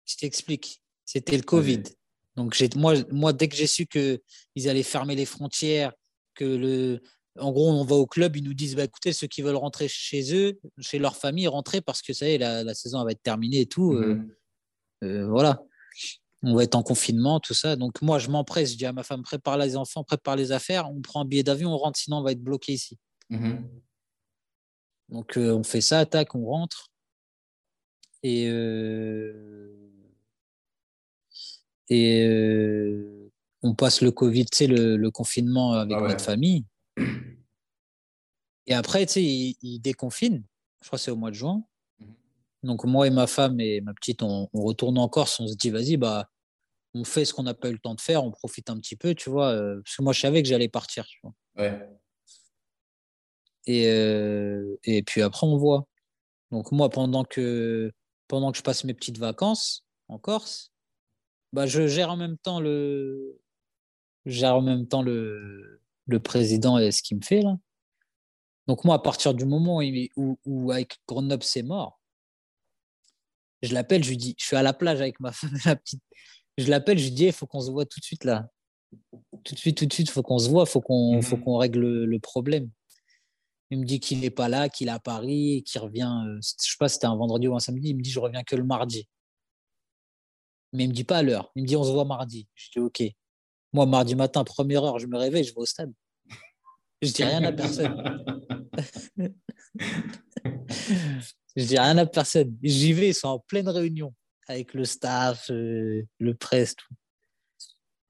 Je t'explique. C'était le Covid. Donc, moi, moi, dès que j'ai su qu'ils allaient fermer les frontières, que le. En gros, on va au club, ils nous disent bah, écoutez, ceux qui veulent rentrer chez eux, chez leur famille, rentrez parce que ça y est, la, la saison va être terminée et tout. euh, Mhm. euh, voilà. On va être en confinement, tout ça. Donc, moi, je m'empresse. Je dis à ma femme prépare les enfants, prépare les affaires. On prend un billet d'avion, on rentre, sinon on va être bloqué ici. Mhm. Donc, euh, on fait ça, attaque, on rentre. Et, euh, et euh, on passe le Covid, tu sais, le, le confinement avec Ah ouais. notre famille. Et après, tu sais, ils il déconfinent. Je crois que c'est au mois de juin. Mhm. Donc, moi et ma femme et ma petite, on, on retourne en Corse. On se dit, vas-y, bah, on fait ce qu'on n'a pas eu le temps de faire. On profite un petit peu, tu vois. euh, parce que moi, je savais que j'allais partir, tu vois. Ouais. Et, euh, et puis après, on voit. Donc moi, pendant que, pendant que je passe mes petites vacances en Corse, bah, je gère en même temps le, je gère en même temps le, le président et ce qu'il me fait là. Donc moi, à partir du moment où, où avec Grenoble c'est mort, Je l'appelle, je lui dis, je suis à la plage avec ma femme, la petite. Je l'appelle, je lui dis, il faut qu'on se voit tout de suite là. Tout de suite, tout de suite, il faut qu'on se voit, il faut qu'on faut Mhm. qu'on règle le, le problème. Il me dit qu'il n'est pas là, qu'il est à Paris, qu'il revient, euh, je sais pas si c'était un vendredi ou un samedi, il me dit, je reviens que le mardi. Mais il me dit pas à l'heure, il me dit, on se voit mardi. Je dis, ok. Moi, mardi matin, première heure, je me réveille, je vais au stade. Je dis rien à personne. Je dis rien à personne. J'y vais, ils sont en pleine réunion avec le staff, euh, le presse, tout.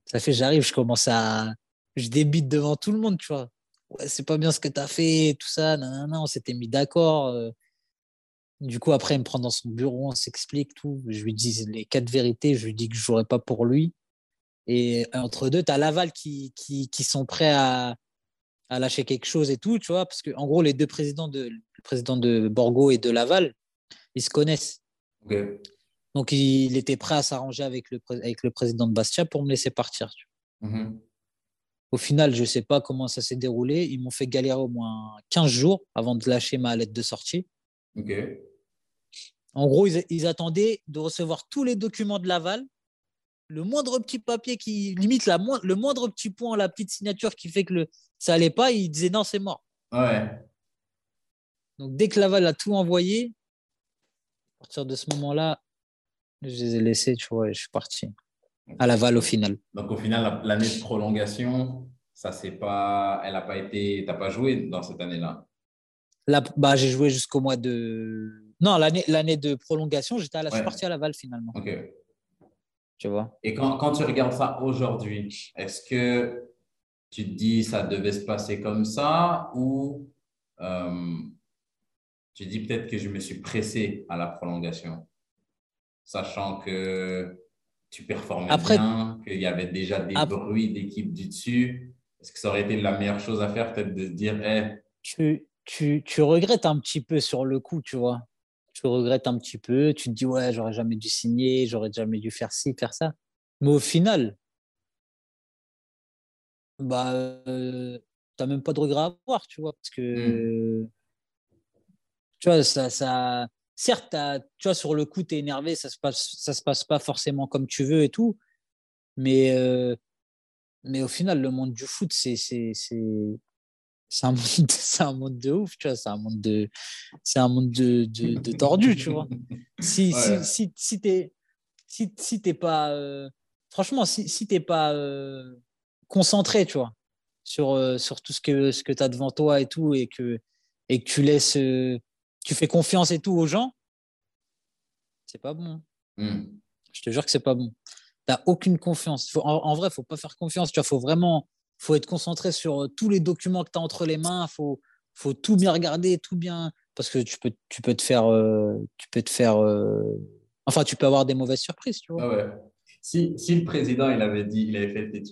Ça fait, j'arrive, je commence à. Je débite devant tout le monde, tu vois. Ouais, c'est pas bien ce que tu as fait, tout ça. Non, non, on s'était mis d'accord. euh. Du coup, après, il me prend dans son bureau, on s'explique tout. Je lui dis les quatre vérités. Je lui dis que je jouerai pas pour lui. Et entre deux, tu as Laval qui, qui, qui sont prêts à, à lâcher quelque chose et tout, tu vois. Parce que, en gros, les deux présidents, de, le président de Borgo et de Laval, ils se connaissent. Donc, il était prêt à s'arranger avec le, pré- avec le président de Bastia pour me laisser partir. Mhm. Au final, je ne sais pas comment ça s'est déroulé. Ils m'ont fait galérer au moins 15 jours avant de lâcher ma lettre de sortie. En gros, ils, ils attendaient de recevoir tous les documents de Laval. Le moindre petit papier qui limite la le moindre petit point, la petite signature qui fait que le, ça allait pas, ils disaient non, c'est mort. Ouais. Donc, dès que Laval a tout envoyé, à partir de ce moment-là, je les ai laissés, tu vois, et je suis parti. À Laval au final. Donc au final, la- l'année de prolongation, ça c'est pas, elle a pas été, t'as pas joué dans cette année-là? Là, bah, j'ai joué jusqu'au mois de. Non, l'année l'année de prolongation, j'étais à la, je suis Ouais. parti à Laval finalement. Ok. Tu vois? Et quand, quand tu regardes ça aujourd'hui, est-ce que tu te dis ça devait se passer comme ça ou euh, tu dis peut-être que je me suis pressé à la prolongation, sachant que tu performais Après- bien, qu'il y avait déjà des Ap- bruits d'équipe du dessus. Est-ce que ça aurait été la meilleure chose à faire, peut-être de se dire, Eh, Tu, tu, tu regrettes un petit peu sur le coup, tu vois. Tu regrettes un petit peu. Tu te dis, ouais, j'aurais jamais dû signer, j'aurais jamais dû faire ci, faire ça. Mais au final, bah, euh, t'as même pas de regret à avoir, tu vois. Parce que, tu vois, ça, ça, certes, tu vois, sur le coup, tu es énervé, ça se passe, ça se passe pas forcément comme tu veux et tout. Mais, euh, mais au final, le monde du foot, c'est, c'est, c'est, c'est un monde, c'est un monde de ouf, tu vois. C'est un monde de, c'est un monde de, de, de tordu, tu vois. Si, Ouais. si, si, si t'es, si, si t'es pas, euh, franchement, si, si t'es pas euh, concentré, tu vois, sur, sur tout ce que, ce que tu as devant toi et tout, et que, et que tu laisses, tu fais confiance et tout aux gens, c'est pas bon. hmm, Je te jure que c'est pas bon. T'as aucune confiance. Faut- en, en vrai, faut pas faire confiance. Tu vois, faut vraiment, faut être concentré sur euh, tous les documents que tu as entre les mains. Faut, faut tout bien regarder, tout bien, parce que tu peux, tu peux te faire, euh, tu peux te faire, euh, enfin, tu peux avoir des mauvaises surprises, tu vois. Ah ouais. Si, si le président, il avait dit, il avait fait le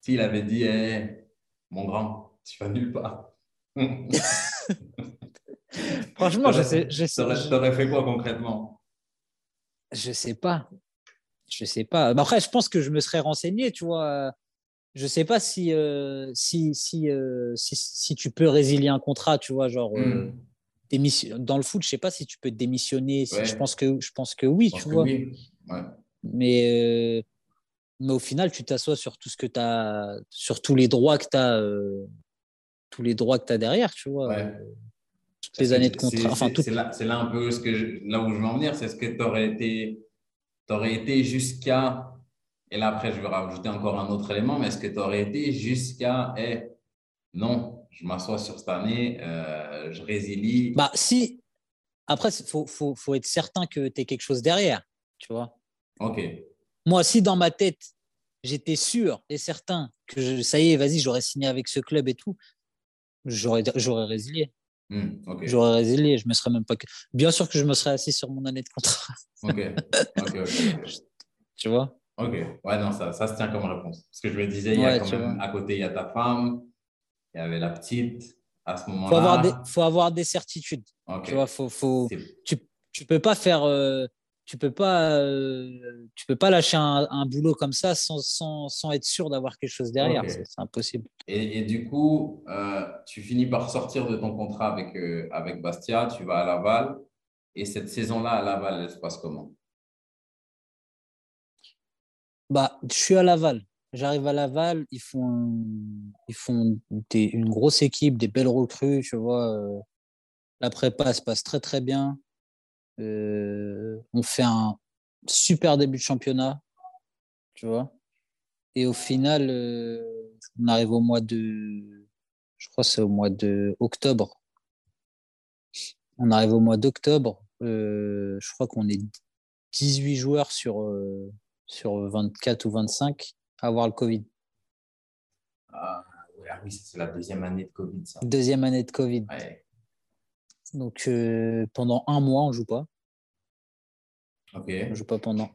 s'il avait dit, Eh, mon grand, tu vas nulle part. Franchement, je sais, je sais, T'aurais fait quoi concrètement? Je sais pas. Je sais pas. Mais après, je pense que je me serais renseigné, tu vois. Je sais pas si, euh, si, si, euh, si, si tu peux résilier un contrat, tu vois, genre euh, démission- dans le foot, je sais pas si tu peux démissionner. Ouais. Je pense que je pense que oui, pense tu que vois. oui. Ouais. Mais mais au final, tu t'assois sur tout ce que tu as sur tous les droits que tu as tous les droits que tu as derrière, tu vois. Ouais. Toutes les années de c'est- contrat, enfin c'est- là, un peu ce que je- là où je veux en venir, c'est ce que tu aurais été, été jusqu'à, et là après je vais rajouter encore un autre élément, mais est-ce que tu aurais été jusqu'à, eh, non, je m'assois sur cette année, euh, je résilie. Bah, si. Après, il faut, faut, faut être certain que tu as quelque chose derrière, tu vois. Ok, Moi, si dans ma tête, j'étais sûr et certain que je- ça y est, vas-y, j'aurais signé avec ce club et tout, j'aurais résilié. Hmm, J'aurais résilié. Je me serais même pas. Bien sûr que je me serais assis sur mon année de contrat, ok, ok, ok. tu vois? Ok, ouais, non, ça, ça se tient comme réponse. Parce que je me disais, il y a Ouais, quand même, à côté, il y a ta femme, il y avait la petite, à ce moment-là. faut avoir des certitudes. Tu vois, faut, faut, tu, tu peux pas faire. euh, tu peux pas, euh, tu peux pas lâcher un, un boulot comme ça sans, sans, sans être sûr d'avoir quelque chose derrière. C'est impossible. Et, et du coup, euh, tu finis par sortir de ton contrat avec, euh, avec Bastia, tu vas à Laval. Et cette saison-là à Laval, elle se passe comment? Bah, Je suis à Laval. J'arrive à Laval, ils font, ils font une grosse équipe, des belles recrues, tu vois. La prépa se passe très très bien. Euh, on fait un super début de championnat, tu vois. Et au final, euh, on arrive au mois de, je crois c'est au mois de octobre. On arrive au mois d'octobre. je crois qu'on est 18 joueurs sur, sur 24 ou 25 avoir le Covid. Ah, ah oui, c'est la deuxième année de Covid, ça. Deuxième année de Covid. Donc euh, pendant un mois, on ne joue pas. On joue pas pendant.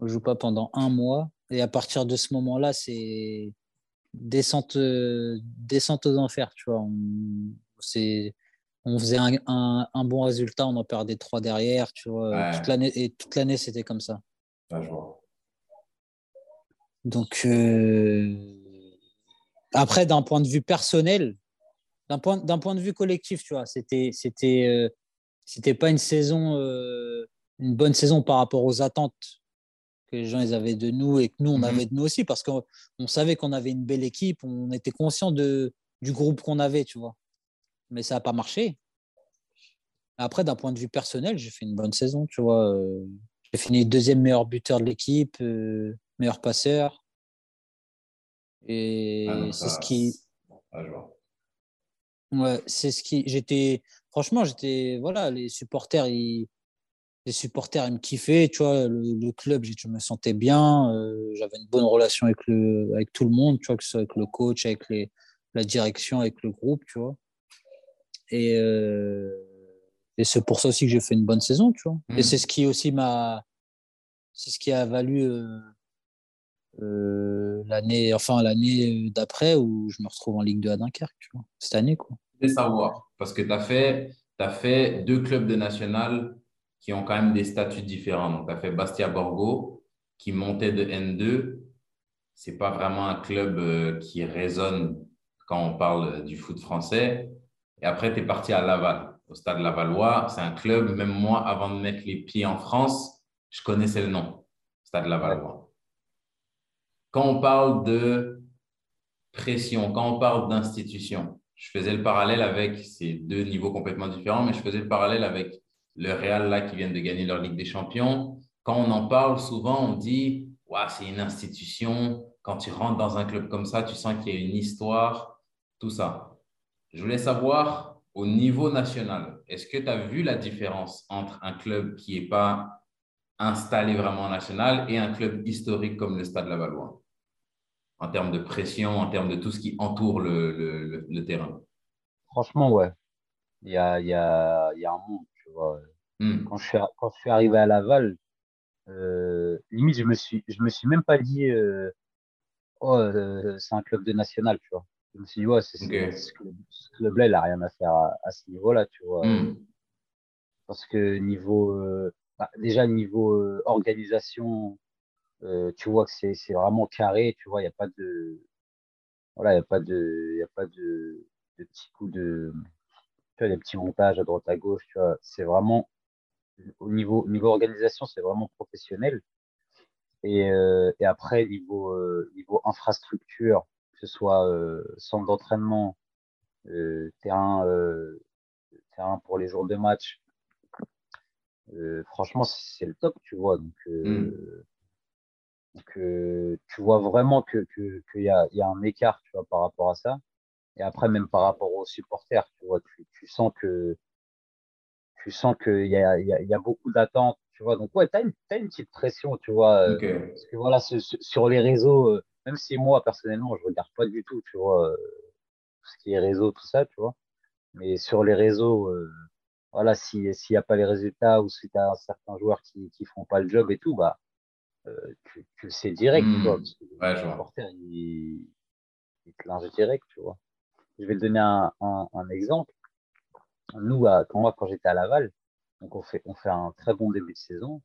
On joue pas pendant un mois. Et à partir de ce moment-là, c'est descente, descente aux enfers. Tu vois. On, on faisait un, un, bon résultat, on en perdait trois derrière. Tu vois. Toute l'année, et toute l'année, c'était comme ça. je vois. Donc, euh, après, d'un point de vue personnel, d'un point, d'un point de vue collectif, tu vois, c'était, c'était, euh, c'était pas une saison, euh, une bonne saison par rapport aux attentes que les gens ils avaient de nous et que nous on mhm. avait de nous aussi, parce qu'on savait qu'on avait une belle équipe, on était conscient de, du groupe qu'on avait, tu vois. Mais ça n'a pas marché. Après, d'un point de vue personnel, j'ai fait une bonne saison, tu vois. J'ai fini deuxième meilleur buteur de l'équipe meilleur passeur. Et ah, c'est ce qui. Ouais, c'est ce qui. J'étais. Franchement, j'étais. Voilà, les supporters, ils. Les supporters, ils me kiffaient, tu vois, le, club, je me sentais bien, euh, j'avais une bonne relation avec, le, avec tout le monde, tu vois, que ce soit avec le coach, avec les, la direction, avec le groupe, tu vois. Et, euh, et c'est pour ça aussi que j'ai fait une bonne saison, tu vois. Et hmm. c'est ce qui aussi m'a, c'est ce qui a valu euh, euh, l'année enfin l'année d'après où je me retrouve en Ligue 2 à Dunkerque, cette année. Quoi. Je savoir, parce que tu as fait, as fait deux clubs de national qui ont quand même des statuts différents. Donc, tu as fait Bastia Borgo, qui montait de N2. Ce n'est pas vraiment un club euh, qui résonne quand on parle du foot français. Et après, tu es parti à Laval, au stade Lavallois. C'est un club, même moi, avant de mettre les pieds en France, je connaissais le nom, stade Lavallois. Quand on parle de pression, quand on parle d'institution, je faisais le parallèle avec ces deux niveaux complètement différents, mais je faisais le parallèle avec le Real là qui vient de gagner leur Ligue des Champions. Quand on en parle, souvent on dit ouais, c'est une institution. Quand tu rentres dans un club comme ça, tu sens qu'il y a une histoire, tout ça. Je voulais savoir au niveau national, est-ce que tu as vu la différence entre un club qui n'est pas installé vraiment national et un club historique comme le Stade Lavallois En termes de pression, en termes de tout ce qui entoure le, le, terrain. Franchement, ouais. Il y a, il y a, il y a un monde, tu vois. Hmm. Quand, je suis, quand je suis arrivé à Laval, euh, limite, je me suis, je me suis même pas dit, euh, oh, euh, c'est un club de national, tu vois. Je me suis dit, ouais, c'est, ce, club-là, il n'a rien à faire à, ce niveau-là, tu vois. Hmm. Parce que niveau, bah, déjà niveau euh, organisation, euh, tu vois que c'est vraiment carré, tu vois, il n'y a pas de voilà, il a pas de y a pas de, petits coups de des petits montages à droite à gauche, tu vois, c'est vraiment au niveau niveau organisation, c'est vraiment professionnel. Et, euh, et après niveau niveau infrastructure, que ce soit centre d'entraînement, terrain terrain pour les jours de match, euh, franchement, c'est le top, tu vois. Donc, euh, mmh. euh, tu vois vraiment qu'il que, y, a, y, a, un écart, tu vois, par rapport à ça. Et après, même par rapport aux supporters, tu vois, tu, tu sens que tu sens qu'il y a, y, a, y a beaucoup d'attentes, tu vois. Donc, ouais, tu as, as, une petite pression, tu vois. Parce que voilà, sur les réseaux, même si moi, personnellement, je regarde pas du tout, tu vois, tout ce qui est réseau, tout ça, tu vois. Mais sur les réseaux, voilà, s'il n'y a pas les résultats ou si tu as certains joueurs qui ne font pas le job et tout, bah, euh, tu, tu, le sais direct, tu vois, mmh. parce que le reporter, il, il, te linge direct, tu vois. Je vais te donner un, un, un exemple. Nous, quand moi, quand j'étais à Laval, donc on fait, on fait un très bon début de saison.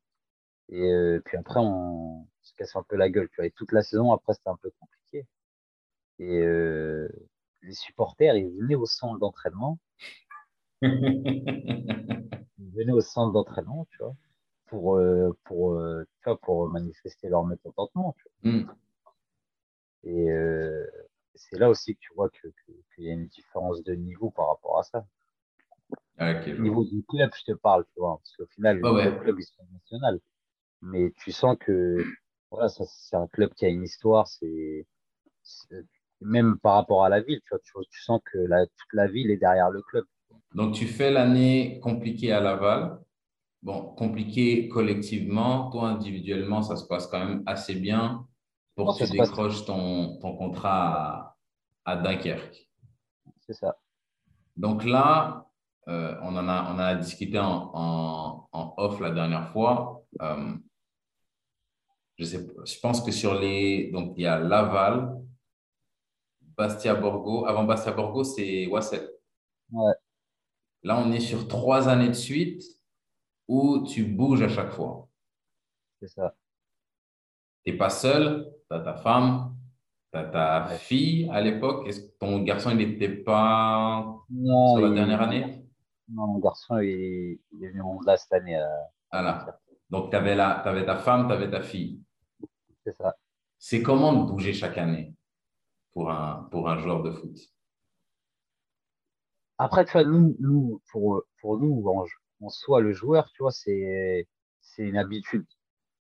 Et euh, puis après, on se casse un peu la gueule, tu vois. Et toute la saison, après, c'était un peu compliqué. Et euh, les supporters, ils venaient au centre d'entraînement venaient au centre d'entraînement, tu vois, pour, euh, pour, euh, tu vois, pour manifester leur mécontentement. Tu vois. Hmm. Et euh, c'est là aussi que tu vois qu'il que, y a une différence de niveau par rapport à ça. Je Au niveau du club, je te parle, tu vois, parce qu'au final, ouais. le club, ils sont national. Mais tu sens que voilà, c'est un club qui a une histoire, c'est même par rapport à la ville, tu vois, tu, vois, tu sens que la, toute la ville est derrière le club. Donc, tu fais l'année compliquée à Laval. Bon, compliquée collectivement. Toi, individuellement, ça se passe quand même assez bien pour que tu décroches ton, ton contrat à, à Dunkerque. C'est ça. Donc là, euh, on, en a, on en a discuté en, en, en off la dernière fois. Euh, je, sais, je pense que sur les. Donc, il y a Laval, Bastia Borgo. Avant Bastia Borgo, c'est Wassel. Ouais. Là, on est sur trois années de suite où tu bouges à chaque fois. C'est ça. Tu n'es pas seul, tu as ta femme, tu as ta fille à l'époque. Est-ce que ton garçon, il n'était pas Non, sur la il- dernière année? Non, mon garçon, il, il est venu là cette année. euh, Voilà. Donc, tu avais, la- ta femme, tu avais ta fille. c'est ça. C'est comment de bouger chaque année pour un, pour un joueur de foot? Après, tu vois, nous, nous pour, pour nous, en, en soi, le joueur, tu vois, c'est c'est une habitude.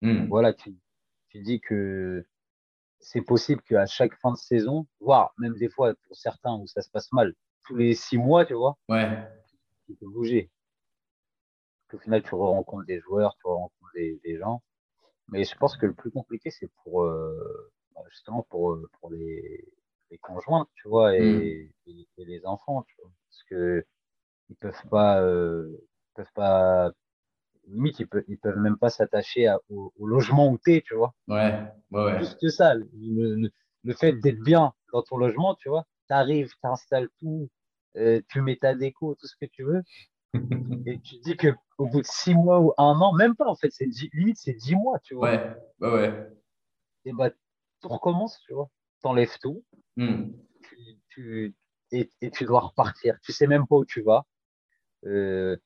Hmm. Voilà, tu, tu dis que c'est possible qu'à chaque fin de saison, voire même des fois pour certains où ça se passe mal, tous les six mois, tu vois, Ouais, tu peux bouger. Au final, tu rencontres des joueurs, tu rencontres des, des gens. Mais je pense que le plus compliqué, c'est pour euh, bah, justement pour, euh, pour les, les conjointes, tu vois, et, et- et les enfants, tu vois. Parce que ils peuvent pas, euh, ils peuvent pas, limite, ils peuvent, ils peuvent même pas s'attacher au, au logement où t'es, tu vois. ouais, ouais, ouais. Juste ça, le, le, le fait d'être bien dans ton logement, tu vois. T'arrives, t'installes tout, euh, tu mets ta déco, tout ce que tu veux. Et tu te dis que au bout de six mois ou un an, même pas en fait, c'est limite c'est dix mois, tu vois. Ouais, ouais, ouais. Et bah tout recommence, tu vois. T'enlèves tout, Hmm. tu, tu- et, et tu dois repartir. Tu sais même pas où tu vas. Euh,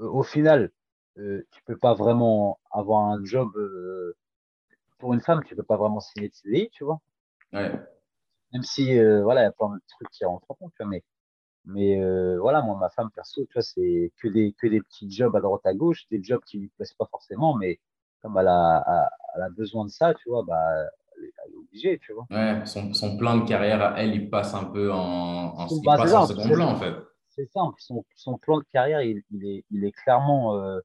au final, euh, tu peux pas vraiment avoir un job euh, pour une femme, tu peux pas vraiment signer de CDI, tu vois. Ouais. Même si euh, voilà, il y a plein de trucs qui rentrent en compte, tu vois, mais mais voilà, moi ma femme perso, tu vois, c'est que des que des petits jobs à droite à gauche, des jobs qui lui plaisent pas forcément, mais comme elle a, a- elle a besoin de ça, tu vois, bah elle est, obligée, tu vois. Ouais, son, son plan de carrière à elle, il passe un peu en, en, il Bah, passe c'est en ça, second plan, en fait. C'est simple, son, son plan de carrière, il, il est, il est clairement, euh,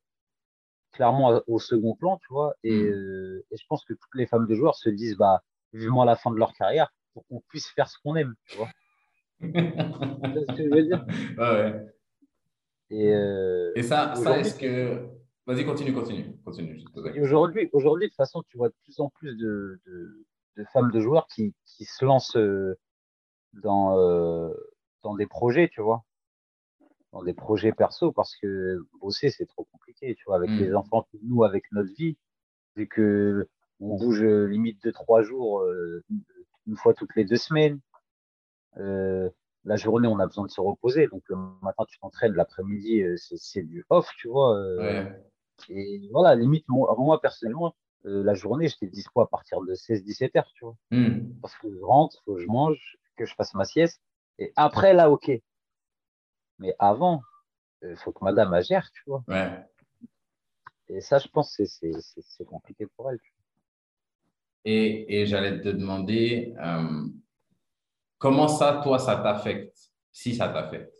clairement au second plan, tu vois. Et, Mm. euh, et je pense que toutes les femmes de joueurs se disent, bah, vivement la fin de leur carrière pour qu'on puisse faire ce qu'on aime, tu vois. Ce que je veux dire? Ouais, ouais. Et, euh, Et ça, ça est-ce que. Vas-y, continue, continue. Continue. aujourd'hui, aujourd'hui, de toute façon, tu vois de plus en plus de, de, de femmes de joueurs qui, qui se lancent euh, dans, euh, dans des projets, tu vois. Dans des projets perso, parce que bosser, c'est trop compliqué, tu vois, avec Mm. les enfants, nous, avec notre vie, vu que on bouge euh, limite de trois jours, euh, une- fois toutes les deux semaines. Euh, la journée, on a besoin de se reposer. Donc, le matin, tu t'entraînes, l'après-midi, c'est du off, tu vois. Ouais. Et voilà, limite, moi, moi personnellement, euh, la journée, j'étais dispo à partir de 16-17 heures, tu vois. Hmm. Parce que je rentre, faut que je mange, que je fasse ma sieste. Et après, là, ok. Mais avant, il faut que madame elle gère, tu vois. Ouais. Et ça, je pense, c'est- c'est compliqué pour elle. tu vois. Et, et j'allais te demander, euh, comment ça, toi, ça t'affecte, si ça t'affecte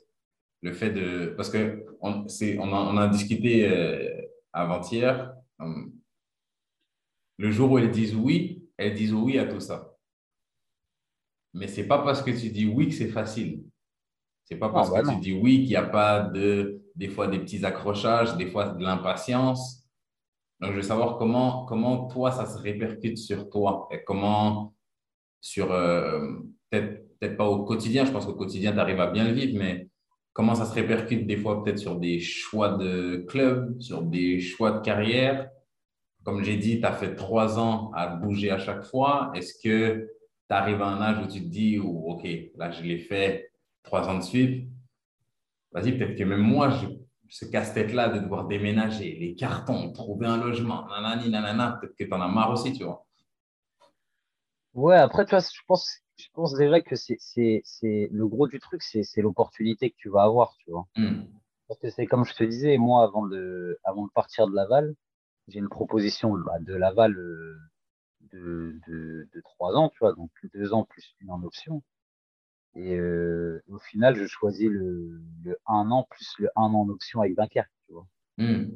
Le fait de. Parce que on, on, a, on a discuté euh, avant-hier. euh, le jour où elles disent oui, elles disent oui à tout ça. Mais c'est pas parce que tu dis oui que c'est facile. C'est pas Non, parce que non. tu dis oui qu'il n'y a pas de, des fois des petits accrochages, des fois de l'impatience. Donc, je veux savoir comment, comment toi, ça se répercute sur toi et comment, sur, euh, peut-être peut pas au quotidien, je pense qu'au quotidien, tu arrives à bien le vivre, mais comment ça se répercute des fois peut-être sur des choix de club, sur des choix de carrière? Comme j'ai dit, tu as fait trois ans à bouger à chaque fois. Est-ce que tu arrives à un âge où tu te dis, ou, OK, là, je l'ai fait trois ans de suite? Vas-y, peut-être que même moi, je ce casse-tête-là de devoir déménager, les cartons, trouver un logement, nanani, nanana, peut-être que tu en as marre aussi, tu vois. Ouais, après, tu vois, je pense, je pense déjà que c'est, le gros du truc, c'est, l'opportunité que tu vas avoir, tu vois. Hmm. Parce que c'est comme je te disais, moi, avant de, avant de partir de Laval, j'ai une proposition bah, de Laval euh, de, de, de 3 ans, tu vois, donc deux ans plus une en option. Et euh, au final, je choisis le, le 1 an plus le 1 an en option avec Dunkerque, tu vois. Hmm.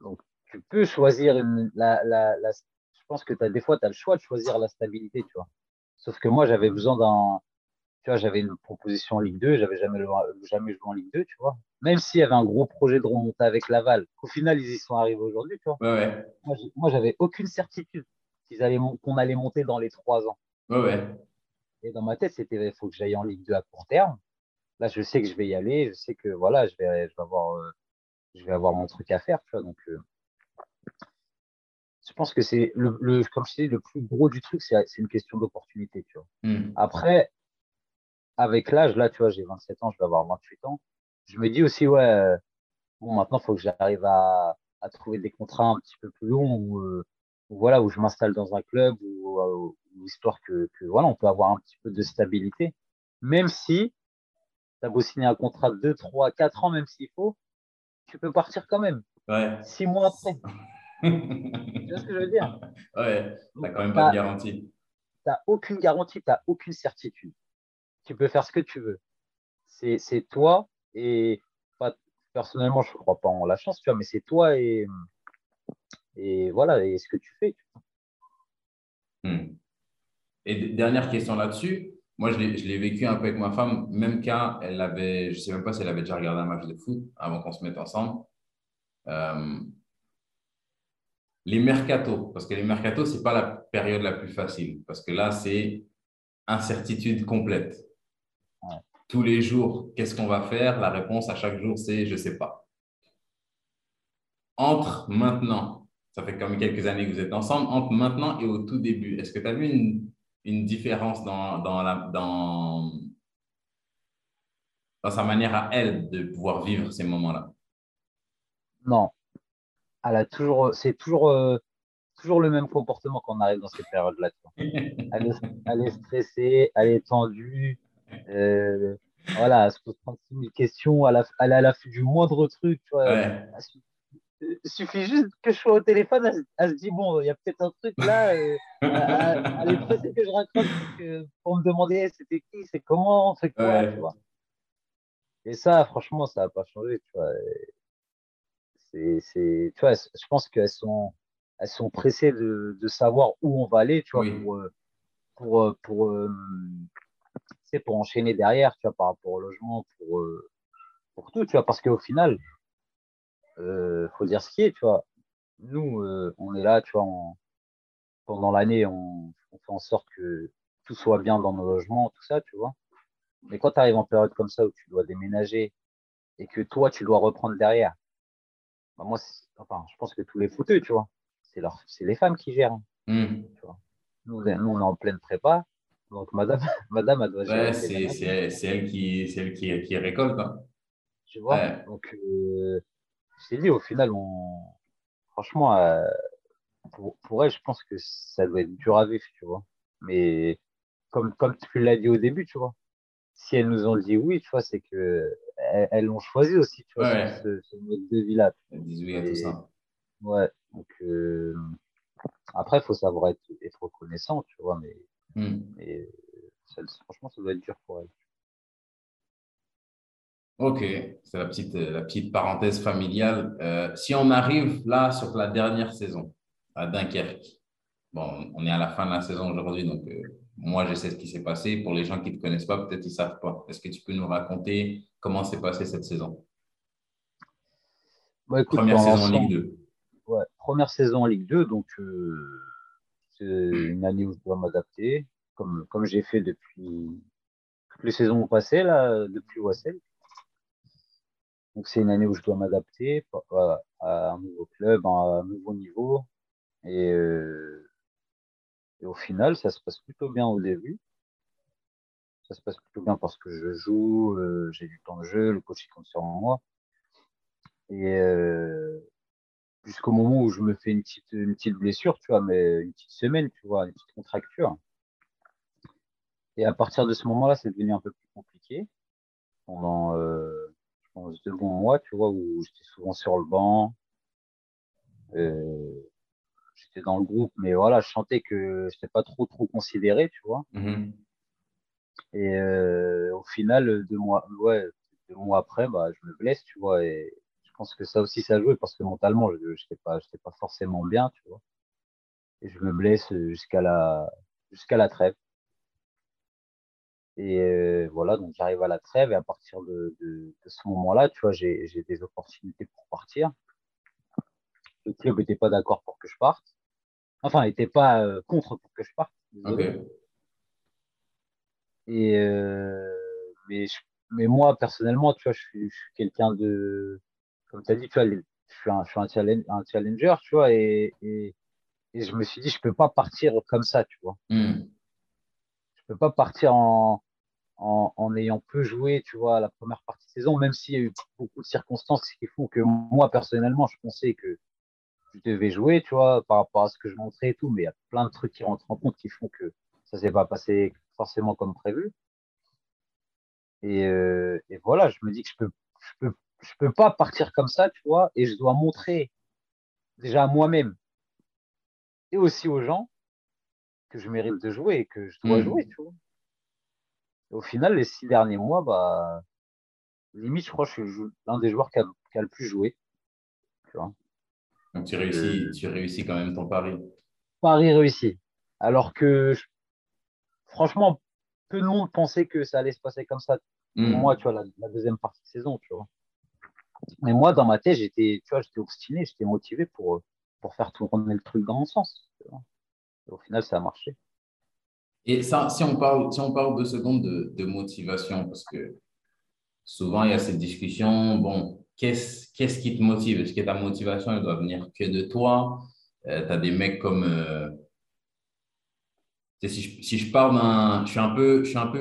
Donc, tu peux choisir une, la, la, la, je pense que as, des fois, tu as le choix de choisir la stabilité, tu vois. Sauf que moi, j'avais besoin d'un, tu vois, j'avais une proposition en Ligue 2, j'avais jamais, jamais joué en Ligue 2, tu vois. Même s'il y avait un gros projet de remonter avec Laval, qu'au final, ils y sont arrivés aujourd'hui, tu vois. Ouais, ouais. Moi, j'avais aucune certitude allaient, qu'on allait monter dans les trois ans. Ouais, ouais. Et dans ma tête, c'était, il faut que j'aille en Ligue 2 à court terme. Là, je sais que je vais y aller, je sais que, voilà, je vais, je vais avoir, euh, je vais avoir mon truc à faire, tu vois. Donc, euh, je pense que c'est le, le, comme je dis, le plus gros du truc, c'est, une question d'opportunité, tu vois. Hmm. Après, avec l'âge, là, tu vois, j'ai 27 ans, je vais avoir 28 ans. Je me dis aussi, ouais, euh, bon, maintenant, il faut que j'arrive à, à trouver des contrats un petit peu plus longs où, euh, voilà, où je m'installe dans un club où, où- où histoire que, que, voilà, on peut avoir un petit peu de stabilité. Même si tu as beau signer un contrat de 2, 3, 4 ans, même s'il faut, tu peux partir quand même. Ouais. Six mois après. Tu vois ce que je veux dire? ouais, t'as quand même pas de garantie. t'as aucune garantie, t'as aucune certitude. Tu peux faire ce que tu veux. C'est, toi et personnellement, je ne crois pas en la chance, tu vois, mais c'est toi et, et voilà, et ce que tu fais. Hmm. Et dernière question là-dessus. Moi, je l'ai vécu un peu avec ma femme, même cas, elle avait, je sais même pas si elle avait déjà regardé un match de foot avant qu'on se mette ensemble. Euh, les mercatos, parce que les mercatos, c'est pas la période la plus facile, parce que là, c'est incertitude complète. Ouais. Tous les jours, qu'est-ce qu'on va faire? La réponse à chaque jour, c'est je sais pas. Entre maintenant, ça fait quand même quelques années que vous êtes ensemble, entre maintenant et au tout début, est-ce que tu as vu une, une différence dans, dans, la, dans, dans sa manière à elle de pouvoir vivre ces moments-là? Non. Elle a toujours, c'est toujours, euh, toujours le même comportement quand on arrive dans tu vois. Elle est, elle est stressée, elle est tendue. euh, voilà, elle se pose 36 000 questions. Elle, a, elle est à l'affût du moindre truc. Tu vois. Ouais, Il suffit juste que je sois au téléphone, elle, elle se dit bon, il y a peut-être un truc là. euh, elle, est pressée que je raccroche pour, me demander c'était qui, c'est comment, c'est quoi, Ouais. tu vois. Et ça, franchement, ça n'a pas changé, tu vois. C'est, tu vois, je pense qu'elles sont, elles sont pressées de, de savoir où on va aller, tu vois, Oui. pour, euh, pour, euh, pour, euh, tu sais, pour enchaîner derrière, tu vois, par rapport au logement, pour, euh, pour tout, tu vois, parce qu'au final, euh, faut dire ce qui est, tu vois. Nous, euh, on est là, tu vois, on- pendant l'année, on, on fait en sorte que tout soit bien dans nos logements, tout ça, tu vois. Mais quand tu arrives en période comme ça où tu dois déménager et que toi, tu dois reprendre derrière, bah, moi, enfin, je pense que tous les fouteux, tu vois, c'est leur, les femmes qui gèrent. hein. Hmm. Nous, nous, on est en pleine prépa. Donc, madame, madame, elle doit gérer Ouais, c'est c'est elle qui, elle qui, qui récolte. hein. tu vois. Ouais. Donc, euh, je t'ai dit, au final, on, franchement, euh, pour, pour elle, je pense que ça doit être dur à vivre, tu vois. Mais comme, comme tu l'as dit au début, tu vois, si elles nous ont dit oui, tu vois, c'est que elles, elles l'ont choisi aussi, tu vois, Ouais. ce, ce mode de vie-là. Elles disent oui à tout ça. Ouais. Donc, euh, après, il faut savoir être, être reconnaissant, tu vois, mais, Hmm. mais ça, franchement, ça doit être dur pour elle. Ok, c'est la petite, euh, la petite parenthèse familiale. Euh, si on arrive là sur la dernière saison à Dunkerque, bon, on est à la fin de la saison aujourd'hui, donc euh, moi je sais ce qui s'est passé. Pour les gens qui ne te connaissent pas, peut-être ils ne savent pas. Est-ce que tu peux nous raconter comment s'est passée cette saison? Bah, écoute, Première saison en Ligue 2. ouais, première saison en Ligue 2, donc euh, c'est une année où je dois m'adapter, comme, comme j'ai fait depuis toutes les saisons passées, là, depuis Wassel. Donc c'est une année où je dois m'adapter à, à un nouveau club, à un nouveau niveau. Et, euh, et au final, ça se passe plutôt bien au début. Ça se passe plutôt bien parce que je joue, euh, j'ai du temps de jeu, le coach il compte sur moi. Et euh, jusqu'au moment où je me fais une petite, une petite blessure, tu vois, mais une petite semaine, tu vois, une petite contracture. Et à partir de ce moment-là, c'est devenu un peu plus compliqué. Pendant, euh, je pense, deux bons mois, tu vois, où j'étais souvent sur le banc. Euh, j'étais dans le groupe, mais voilà, je sentais que je n'étais pas trop, trop considéré, tu vois. Mhm. Et euh, au final, deux mois, ouais, deux mois après, bah, je me blesse, tu vois. Et je pense que ça aussi, ça joué parce que mentalement, je n'étais pas, pas forcément bien, tu vois. Et je me blesse jusqu'à la, jusqu'à la trêve. Et euh, voilà, donc j'arrive à la trêve et à partir de, de, de ce moment-là, tu vois, j'ai des opportunités pour partir. Le club n'était pas d'accord pour que je parte. Enfin, n'était pas euh, contre pour que je parte. Et euh, mais, je- mais moi, personnellement, tu vois, je suis, quelqu'un de, comme tu as dit, tu vois, je suis un, je suis un, challenge- un challenger, tu vois, et, et, et je me suis dit, je peux pas partir comme ça, tu vois. Hmm. Je peux pas partir en, en, en ayant peu joué, tu vois, la première partie de saison, même s'il y a eu beaucoup de circonstances qui font que moi, personnellement, je pensais que je devais jouer, tu vois, par rapport à ce que je montrais et tout, mais il y a plein de trucs qui rentrent en compte qui font que ça s'est pas passé forcément comme prévu. Et, euh, et voilà, je me dis que je peux, je peux, je peux pas partir comme ça, tu vois, et je dois montrer déjà à moi-même et aussi aux gens que je mérite de jouer et que je dois Mm. jouer, tu vois. Et au final, les six derniers mois, bah, limite, je crois que je suis l'un des joueurs qui a, qui a le plus joué, tu vois. Donc tu réussis, tu réussis quand même ton pari. Paris réussi. Alors que, franchement, peu de monde pensait que ça allait se passer comme ça. Hmm. moi, tu vois, la, la deuxième partie de saison, tu vois. Mais moi, dans ma tête, j'étais, tu vois, j'étais obstiné, j'étais motivé pour, euh, pour faire tourner le truc dans mon sens. tu vois. Et au final, ça a marché. Et ça, si on parle, si on parle deux secondes de, de motivation, parce que souvent il y a cette discussion, bon, qu'est-ce, qu'est-ce qui te motive? Est-ce que ta motivation, elle doit venir que de toi? tu as des mecs comme, euh, si je, si je parle d'un, je suis un peu, je un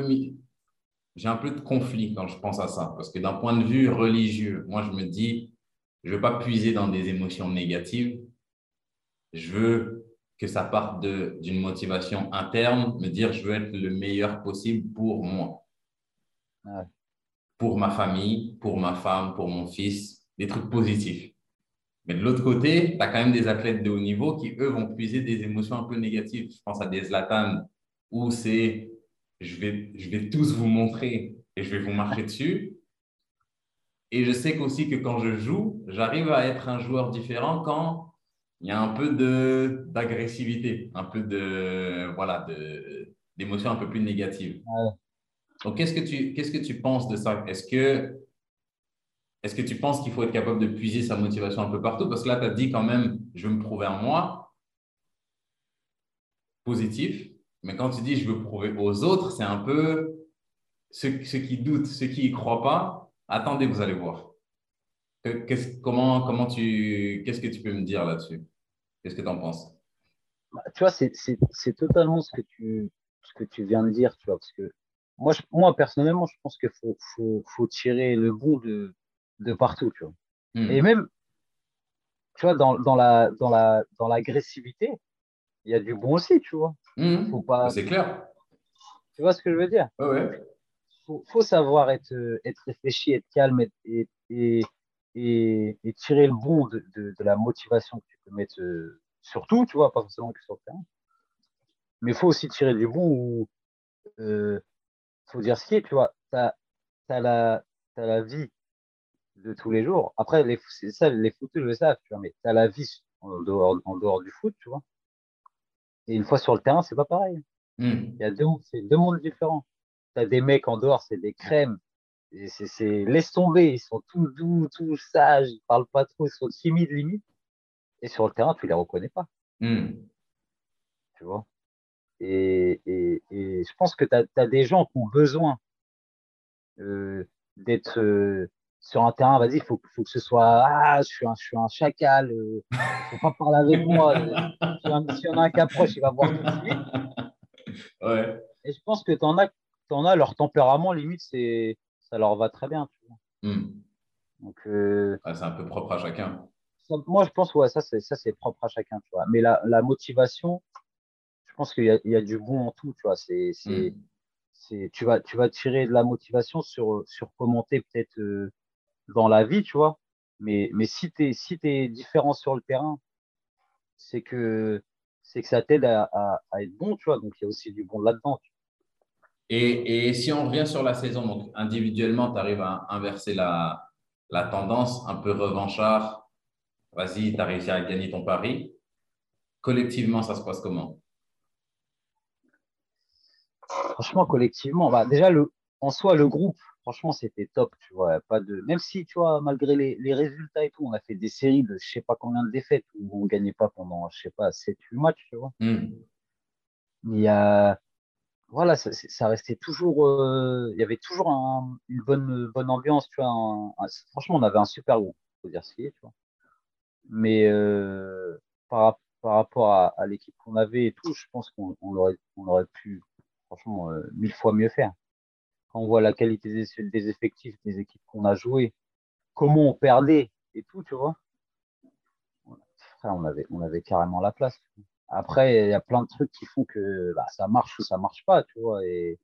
j'ai un peu de conflit quand je pense à ça, parce que d'un point de vue religieux, moi je me dis, je veux pas puiser dans des émotions négatives, je veux que ça parte d'une motivation interne, me dire je veux être le meilleur possible pour moi, Ouais. Pour ma famille, pour ma femme, pour mon fils, des trucs positifs. Mais de l'autre côté, tu as quand même des athlètes de haut niveau qui, eux, vont puiser des émotions un peu négatives. Je pense à des Zlatan où c'est je vais, je vais tous vous montrer et je vais vous marcher dessus. Et je sais qu'aussi que quand je joue, j'arrive à être un joueur différent quand il y a un peu d'agressivité, un peu de, voilà, d'émotions un peu plus négatives. Donc, qu'est-ce que tu, qu'est-ce que tu penses de ça? Est-ce que, est-ce que tu penses qu'il faut être capable de puiser sa motivation un peu partout? Parce que là, tu as dit quand même, je veux me prouver à moi, positif. Mais quand tu dis je veux prouver aux autres, c'est un peu ceux, qui doutent, ceux qui y croient pas. Attendez, vous allez voir. Que- qu'est-ce- comment, comment tu, qu'est-ce que tu peux me dire là-dessus? Qu'est-ce que tu en penses? Bah, tu vois, c'est totalement ce que tu, ce que tu viens de dire, tu vois, parce que moi, je, moi personnellement, je pense qu'il faut, faut, faut tirer le bon de, de partout, tu vois. Hmm. Et même, tu vois, dans, dans la, dans la, dans l'agressivité, il y a du bon aussi, tu vois. Hmm. Faut pas, C'est clair. tu vois ce que je veux dire? Ouais, ouais. Faut, faut savoir être, être réfléchi, être calme et, et, et, tirer le bon de, de, de la motivation que tu peux mettre euh, sur tout, tu vois, pas forcément que sur le terrain. Mais il faut aussi tirer du bon où, euh, faut dire ce qui est, tu vois, t'as, t'as la, la vie de tous les jours. Après, les, c'est ça, les footeux le savent, tu vois, mais t'as la vie en dehors, en dehors du foot, tu vois. Et une fois sur le terrain, c'est pas pareil. Hmm. Il y a deux, deux mondes différents. T'as des mecs en dehors, c'est des crèmes. C'est, laisse tomber, ils sont tout doux, tout sages, ils parlent pas trop, ils sont timides limite. Et sur le terrain, tu les reconnais pas, Hmm. tu vois. Et, et, et je pense que tu as, des gens qui ont besoin euh, d'être euh, sur un terrain. Vas-y, il faut, faut que ce soit Ah, je suis un, je suis un chacal, euh, faut pas parler avec moi. S'il y en- en a un qui approche, il va voir tout de suite. Ouais. Et je pense que tu en as, t'en as leur tempérament, limite, ça leur va très bien. Tu vois. Hmm. Donc, euh, c'est un peu propre à chacun. moi, je pense, ouais, ça, c'est, ça, c'est propre à chacun, tu vois. Mais la, la motivation, pense qu'il y a, il y a du bon en tout, tu vois. C'est, c'est, Mm. c'est, tu, vas, tu vas tirer de la motivation sur, sur comment t'es peut-être euh, dans la vie, tu vois. Mais, mais si tu es, si différent sur le terrain, c'est que, c'est que ça t'aide à, à, à être bon, tu vois. Donc, il y a aussi du bon là-dedans. Et, et si on revient sur la saison, donc individuellement, tu arrives à inverser la, la tendance, un peu revanchard. Vas-y, tu as réussi à gagner ton pari. Collectivement, ça se passe comment? Franchement, collectivement, bah, déjà, le, en soi, le groupe, franchement, c'était top, tu vois. Pas de... Même si, tu vois, malgré les, les résultats et tout, on a fait des séries de je sais pas combien de défaites où on gagnait pas pendant, je sais pas, 7-8 matchs, tu vois. Hmm. Il y a, voilà, ça, restait toujours, euh, il y avait toujours un- une bonne, bonne ambiance, tu vois. un- un- franchement, on avait un super groupe, faut dire ce qui est, tu vois. Mais euh, par, rap- par rapport à, à l'équipe qu'on avait et tout, je pense qu'on aurait, on aurait pu, franchement, euh, mille fois mieux faire. Quand on voit la qualité des, des effectifs, des équipes qu'on a jouées, comment on perdait et tout, tu vois. On avait, on avait carrément la place. Après, il y a plein de trucs qui font que bah, ça marche ou ça marche pas, tu vois. Et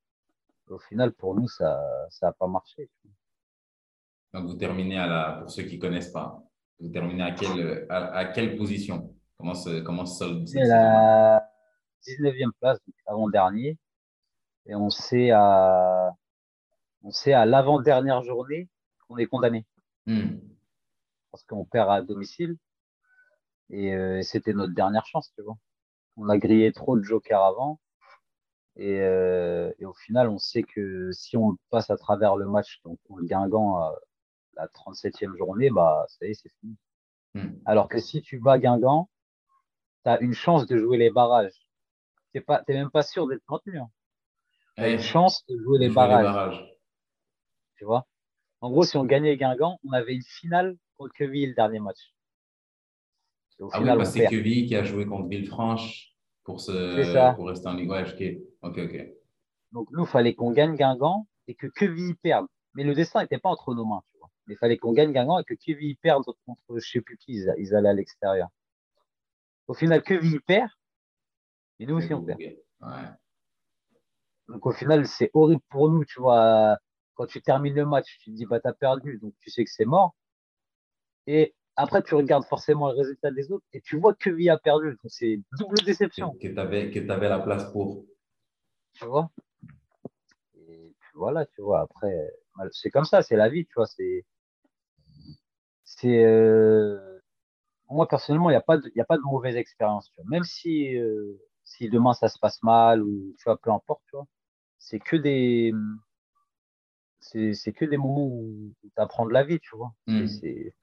au final, pour nous, ça ça a pas marché. Donc, vous terminez à la, pour ceux qui ne connaissent pas, vous terminez à quelle, à, à quelle position? Comment se, comment se solde C'est la 19e place, donc avant-dernier. Et on sait à, on sait à l'avant-dernière journée qu'on est condamné Hmm. parce qu'on perd à domicile. Et euh, c'était notre dernière chance, tu vois. On a grillé trop de jokers avant. Et, euh, et au final, on sait que si on passe à travers le match, donc on le Guingamp à la 37e journée, bah ça y est, c'est fini. Hmm. Alors que si tu bats Guingamp, tu as une chance de jouer les barrages. Tu n'es même pas sûr d'être maintenu. Hein. As Eh, une chance de jouer les barrages, barrages. tu vois? En gros, si on gagnait Guingamp, on avait une finale contre Queville le dernier match. Au Ah oui, final, parce on que c'est. Queville qui a joué contre Villefranche pour, se, pour rester en Ligue. Ouais, ok, ok. ok. Donc nous, il fallait qu'on gagne Guingamp et que Queville perde. Mais le destin n'était pas entre nos mains, tu vois. Mais il fallait qu'on gagne Guingamp et que Queville perde contre, je sais plus qui, ils, allaient à l'extérieur. Au final, Queville perd et nous aussi, on perd. Ouais. Donc au final, c'est horrible pour nous, tu vois. Quand tu termines le match, tu te dis, bah, t'as perdu, donc tu sais que c'est mort. Et après, tu regardes forcément le résultat des autres et tu vois que Queville a perdu. Donc c'est double déception, Que, tu avais, que avais la place pour. tu vois? Et puis voilà, tu vois. Après, c'est comme ça, c'est la vie, tu vois. C'est, c'est, euh, moi personnellement, il n'y a pas de, y a pas de mauvaise expérience, tu vois. Même si, euh, si demain ça se passe mal ou tu vois, peu importe, tu vois. C'est que des, c'est, c'est que des moments où tu apprends de la vie, tu vois. Hmm. C'est,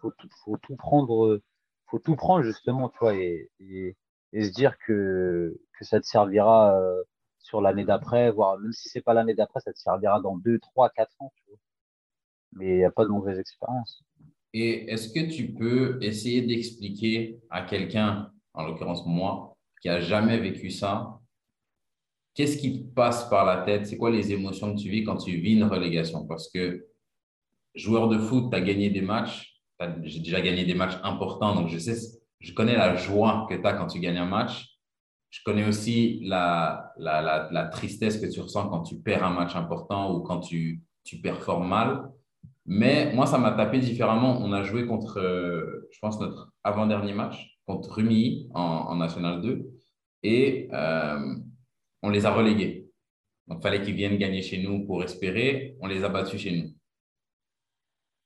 faut tout, faut tout prendre, faut tout prendre justement, tu vois, et, et, et se dire que, que ça te servira euh, sur l'année d'après, voire même si c'est pas l'année d'après, ça te servira dans 2, 3, 4 ans, tu vois. Mais il n'y a pas de mauvaise expérience. Et est-ce que tu peux essayer d'expliquer à quelqu'un, en l'occurrence moi, qui a jamais vécu ça, qu'est-ce qui passe par la tête? C'est quoi les émotions que tu vis quand tu vis une relégation? Parce que joueur de foot, tu as gagné des matchs, j'ai déjà gagné des matchs importants, donc je sais, je connais la joie que tu as quand tu gagnes un match. Je connais aussi la, la, tristesse que tu ressens quand tu perds un match important ou quand tu, tu performes mal. Mais moi, ça m'a tapé différemment. On a joué contre, je pense, notre avant-dernier match contre en, en National 2 et euh, on les a relégués. Donc, il fallait qu'ils viennent gagner chez nous pour espérer. On les a battus chez nous.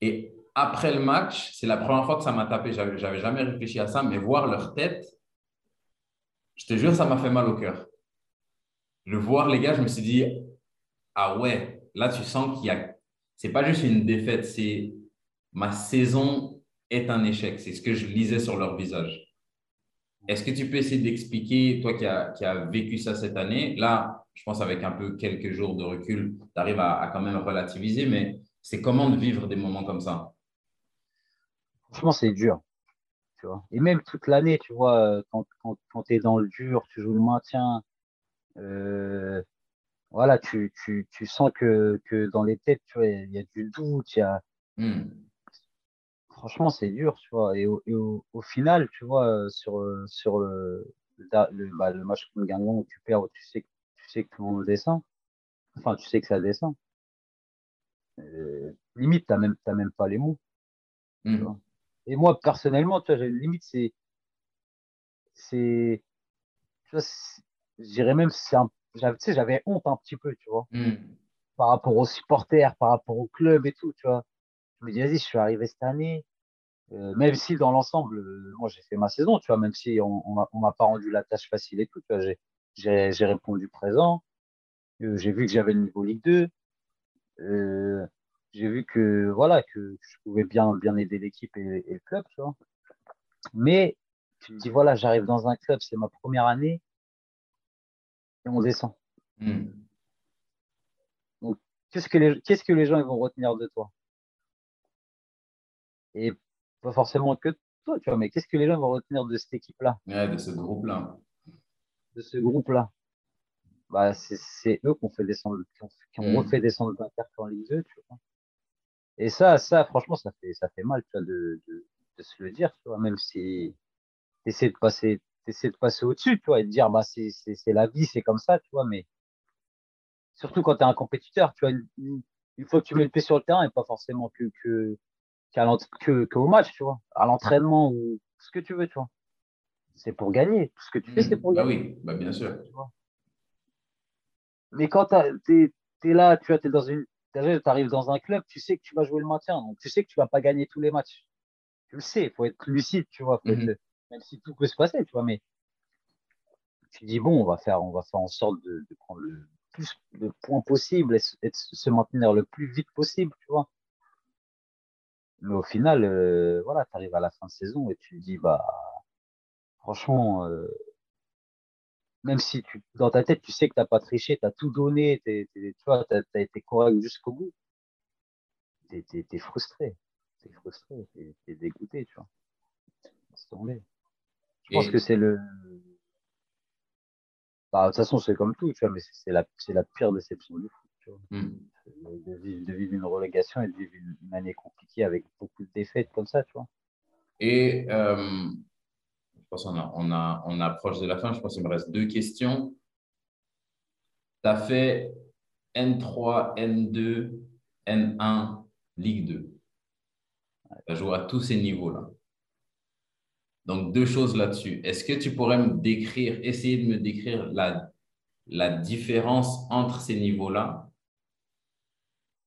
Et après le match, c'est la première fois que ça m'a tapé. J'avais, jamais réfléchi à ça, mais voir leur tête, je te jure, ça m'a fait mal au cœur. Le voir, les gars, je me suis dit, ah ouais, là, tu sens qu'il y a. C'est pas juste une défaite, c'est ma saison est un échec. C'est ce que je lisais sur leur visage. Est-ce que tu peux essayer d'expliquer, toi qui as, qui as vécu ça cette année, là, je pense avec un peu quelques jours de recul, tu arrives à, à quand même relativiser, mais c'est comment de vivre des moments comme ça? Franchement, c'est dur. Tu vois. Et même toute l'année, tu vois, euh, quand, quand, quand tu es dans le dur, tu joues le maintien, euh, voilà, tu, tu, tu sens que, que dans les têtes, tu vois, il y a du doute, il y a, Hmm. Franchement, c'est dur, tu vois. Et au, et au, au final, tu vois, euh, sur, euh, sur le, le, da- le, bah, le match contre Guingamp où tu perds, où tu sais, que- tu sais que tout le monde descend. Enfin, tu sais que ça descend. Euh, limite, même, t'as même pas les mots. Vois. Et moi, personnellement, tu vois, limite, c'est, c'est, tu vois, c'est- je dirais même, c'est un, j'avais, tu sais, j'avais honte un petit peu, tu vois, Mhm. par rapport aux supporters, par rapport au club et tout, tu vois. Je me dis, vas-y, je suis arrivé cette année, euh, même si dans l'ensemble, euh, moi, j'ai fait ma saison, tu vois, même si on, on m'a on m'a pas rendu la tâche facile et tout, tu vois, j'ai, répondu présent, euh, j'ai vu que j'avais le niveau Ligue 2, euh, j'ai vu que, voilà, que je pouvais bien, bien aider l'équipe et, et le club, tu vois. Mais tu te dis, voilà, j'arrive dans un club, c'est ma première année et on descend. Mhm. Donc, qu'est-ce que les, qu'est-ce que les gens ils vont retenir de toi? Et pas forcément que toi, tu vois, mais qu'est-ce que les gens vont retenir de cette équipe-là, Ouais, de ce groupe-là. de ce groupe-là? Bah, c'est, eux qui ont fait descendre, qui ont, qui ont Mhm. refait descendre en Ligue 2, tu vois. Et ça, ça, franchement, ça fait, ça fait mal, tu vois, de, de, de se le dire, tu vois, même si t'essaies de passer, t'essaies de passer au-dessus, tu vois, et de dire, bah, c'est, la vie, c'est comme ça, tu vois, mais surtout quand tu es un compétiteur, tu vois, une, une- une fois que tu mets le pied sur le terrain, et pas forcément que, que, qu'à l'ent- que, qu'au match, tu vois, à l'entraînement ou ce que tu veux, tu vois. C'est pour gagner. Tout ce que tu fais, c'est pour Bah gagner. oui, bah bien sûr. tu vois. Mais quand tu es, là, tu vois, t'es dans une, tu arrives dans un club, tu sais que tu vas jouer le maintien, donc tu sais que tu vas pas gagner tous les matchs. Tu le sais, il faut être lucide, tu vois, faut Mhm. être, même si tout peut se passer, tu vois, mais tu dis, bon, on va faire, on va faire en sorte de, de prendre le plus de points possible et, et de se maintenir le plus vite possible, tu vois. Mais au final, euh, voilà, tu arrives à la fin de saison et tu te dis, bah, franchement, euh, même si tu, dans ta tête, tu sais que t'as pas triché, tu as tout donné, tu vois, tu as, été correct jusqu'au bout, tu es, frustré. Tu es frustré, tu es, dégoûté, tu vois. Laisse tomber. Je pense Et que c'est le. Bah, de toute façon, c'est comme tout, tu vois, mais c'est c'est la, c'est la pire déception du foot, tu vois. Mhm. De vivre, de vivre une relégation et de vivre une, une année compliquée avec beaucoup de défaites comme ça, tu vois. Et euh, je pense qu'on a, on a, on approche de la fin. Je pense qu'il me reste deux questions. Tu as fait N3, N2, N1, Ligue 2. Tu as joué à tous ces niveaux-là. Donc, deux choses là-dessus. Est-ce que tu pourrais me décrire, essayer de me décrire la, la différence entre ces niveaux-là?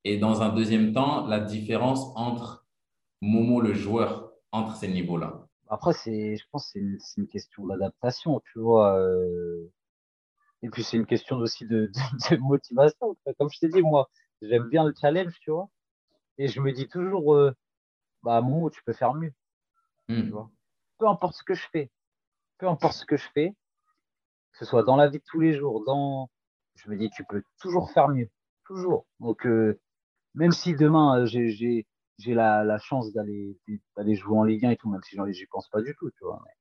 Et dans un deuxième temps, la différence entre Momo, le joueur, entre ces niveaux-là. Après, c'est, je pense que c'est une, question d'adaptation, tu vois. euh, Et puis, c'est une question aussi de, de, de motivation. Comme je t'ai dit, moi, j'aime bien le challenge, tu vois. Et je me dis toujours, euh, bah, Momo, tu peux faire mieux, tu Hmm. vois. Peu importe ce que je fais, peu importe ce que je fais, que ce soit dans la vie de tous les jours, dans, je me dis, tu peux toujours faire mieux, toujours. Donc, euh, même si demain, euh, j'ai, la, la chance d'aller, jouer en Ligue 1 et tout, même si j'y pense pas du tout, tu vois. Mais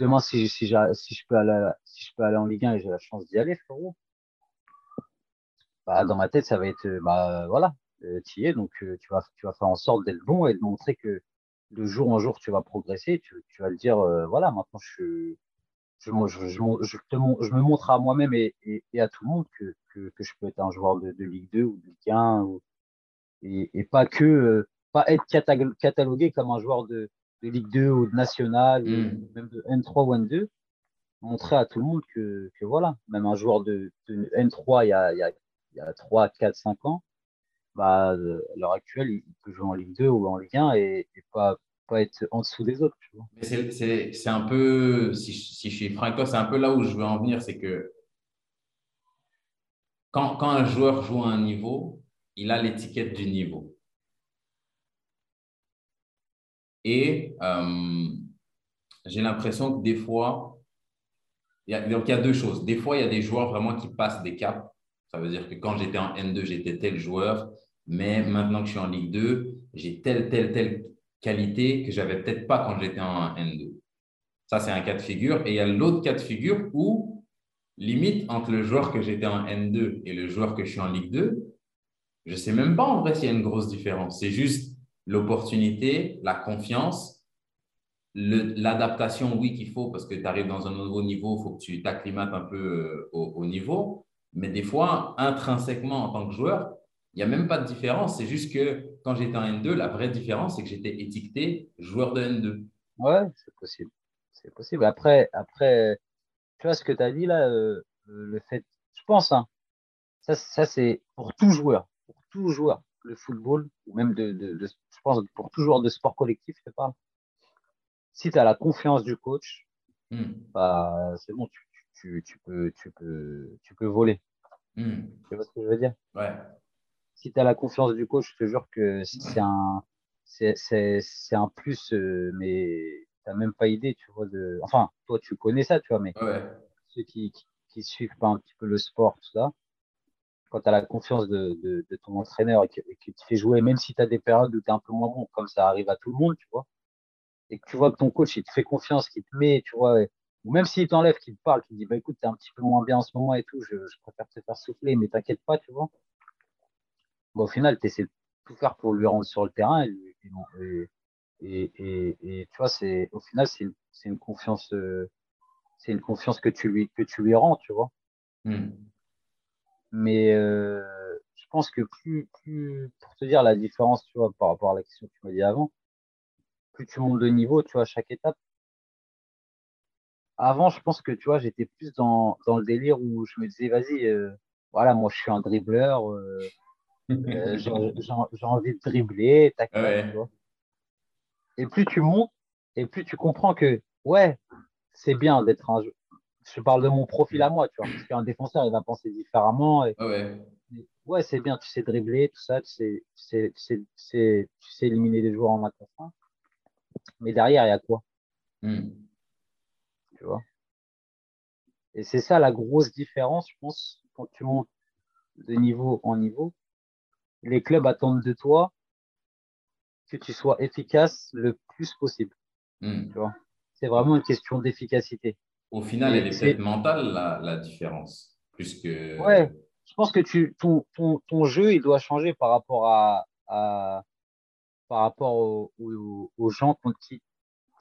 demain, si, si, si je peux aller, si je peux aller en Ligue 1 et j'ai la chance d'y aller, frérot, bah, dans ma tête, ça va être, euh, bah, voilà, euh, tu y es, donc euh, tu vas, tu vas faire en sorte d'être bon et de montrer que de jour en jour, tu vas progresser, tu, vas te dire, voilà, maintenant, je, je, je, je, me montre à moi-même et, et, à tout le monde que, que, que je peux être un joueur de, de Ligue 2 ou de Ligue 1 ou, et, et pas que, euh, pas être cata- catalogué comme un joueur de, de Ligue 2 ou de National ou Hmm. même de N3 ou N2 montrer à tout le monde que, que voilà, même un joueur de, de N3 il y a, il y a, il y a 3, 4, 5 ans, bah, euh, à l'heure actuelle, il peut jouer en Ligue 2 ou en Ligue 1 et, et pas, pas être en dessous des autres. Tu vois. Mais c'est- c'est c'est un peu, si je, si je suis franc c'est un peu là où je veux en venir, c'est que quand, quand un joueur joue à un niveau, il a l'étiquette du niveau. Et euh, j'ai l'impression que des fois, il y a, donc il y a deux choses. Des fois, il y a des joueurs vraiment qui passent des caps. Ça veut dire que quand j'étais en N2, j'étais tel joueur, mais maintenant que je suis en Ligue 2, j'ai telle, telle, telle qualité que j'avais peut-être pas quand j'étais en N2. Ça, c'est un cas de figure. Et il y a l'autre cas de figure où, limite, entre le joueur que j'étais en N2 et le joueur que je suis en Ligue 2, je ne sais même pas en vrai s'il y a une grosse différence. C'est juste, l'opportunité, la confiance, l'adaptation, oui, qu'il faut parce que tu arrives dans un nouveau niveau, il faut que tu t'acclimates un peu euh, au, niveau. Mais des fois, intrinsèquement, en tant que joueur, il n'y a même pas de différence. C'est juste que quand j'étais en N2, la vraie différence, c'est que j'étais étiqueté joueur de N2. Ouais, c'est possible. C'est possible. Après, après, tu vois ce que tu as dit là, euh, le fait, je pense, hein, ça, ça c'est pour tout joueur, tout joueur, le football, ou même de, de, je pense pour tout joueur de sport collectif, je parle. Si tu as la confiance du coach, hmm. bah, c'est bon, tu, tu, tu, peux, tu, peux, tu peux voler. Hmm. Tu vois ce que je veux dire? Ouais. Si tu as la confiance du coach, je te jure que c'est un, c'est un plus, euh, mais tu n'as même pas idée, tu vois. De... Enfin, toi, tu connais ça, tu vois, mais ceux qui, qui, suivent pas un petit peu le sport, tout ça, quand tu as la confiance de, ton entraîneur et qu'il te fait jouer, même si tu as des périodes où tu es un peu moins bon, comme ça arrive à tout le monde, tu vois, et que tu vois que ton coach, il te fait confiance, qu'il te met, tu vois, ou même s'il t'enlève, qu'il te parle, qu'il te dit, bah écoute, tu es un petit peu moins bien en ce moment et tout, je, préfère te faire souffler, mais t'inquiète pas, tu vois. Au final, tu essaies de tout faire pour lui rendre sur le terrain et, et, et, et tu vois, c'est au final, c'est une, confiance, euh, c'est une confiance que tu lui, que tu lui rends, tu vois. Hmm. Mais euh, je pense que plus, plus, pour te dire la différence, tu vois, par rapport à la question que tu m'as dit avant, plus tu montes de niveau, tu vois, à chaque étape. Avant, je pense que, tu vois, j'étais plus dans, dans le délire où je me disais, vas-y, euh, voilà, moi, je suis un dribbleur, euh, euh j'ai envie de dribbler, tac, tu vois. Et plus tu montes, et plus tu comprends que, ouais, c'est bien d'être un, je parle de mon profil à moi, tu vois, parce qu'un défenseur, il va penser différemment. Et, ouais, ouais c'est bien, tu sais dribbler, tout ça, tu sais, tu sais, tu sais, éliminer des joueurs en un Mais derrière, il y a quoi? Hmm. Tu vois? Et c'est ça la grosse différence, je pense, quand tu montes de niveau en niveau. Les clubs attendent de toi que tu sois efficace le plus possible. Hmm. Tu vois? C'est vraiment une question d'efficacité. Au final, elle est peut-être mentale, la, la, différence, plus que... Ouais, je pense que tu, ton, ton, ton jeu, il doit changer par rapport à, à par rapport aux, aux, gens contre qui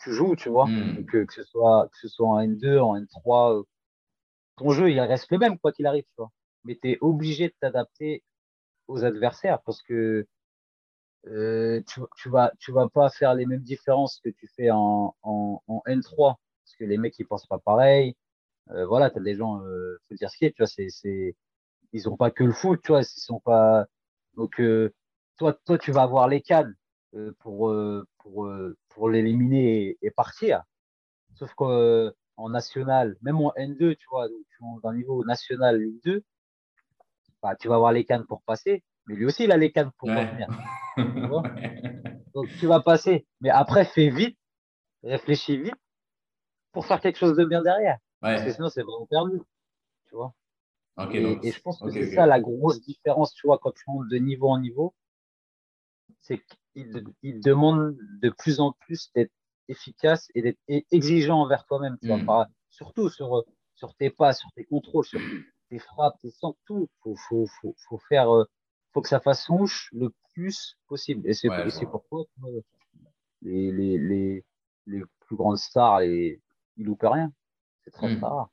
tu joues, tu vois. Hmm. Que, que, ce soit, que ce soit en N2, en N3, euh, ton jeu, il reste le même, quoi qu'il arrive, tu vois. Mais tu es obligé de t'adapter aux adversaires parce que euh, tu, tu, vas, tu vas pas faire les mêmes différences que tu fais en, en, en N3 parce que les mecs, ils pensent pas pareil. Euh, voilà, tu as des gens, euh, faut dire ce qui est, tu vois, c'est, c'est, ils ont pas que le foot, tu vois, ils sont pas. Donc, euh, toi, toi, tu vas avoir les cannes euh, pour, pour, pour l'éliminer et, partir. Sauf qu'en national, même en N2, tu vois, donc, dans le niveau national Ligue 2, bah, tu vas avoir les cannes pour passer, mais lui aussi, il a les cannes pour revenir. donc, tu vas passer. Mais après, fais vite, réfléchis vite pour faire quelque chose de bien derrière. Parce que sinon, c'est vraiment perdu. Tu vois et, je pense que c'est ça la grosse différence, tu vois, quand tu montes de niveau en niveau. C'est qu'il demande de plus en plus d'être efficace et d'être exigeant envers toi-même. Tu vois, hmm. surtout sur, sur tes pas, sur tes contrôles, sur tes frappes, tes tout. Il faut, faut, faut, faire, euh, faut que ça fasse mouche le plus possible. Et c'est pourquoi les, les, les, les plus grandes stars, les, il loupe rien. C'est très, hmm. rare.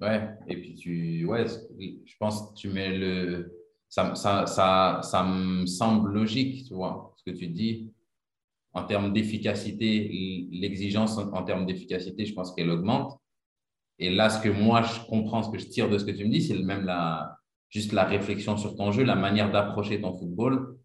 Ouais, et puis tu, ouais, je pense que tu mets le, ça, ça, ça, ça me semble logique, tu vois, ce que tu dis. En termes d'efficacité, l'exigence en, termes d'efficacité, je pense qu'elle augmente. Et là, ce que moi, je comprends, ce que je tire de ce que tu me dis, c'est même la, juste la réflexion sur ton jeu, la manière d'approcher ton football.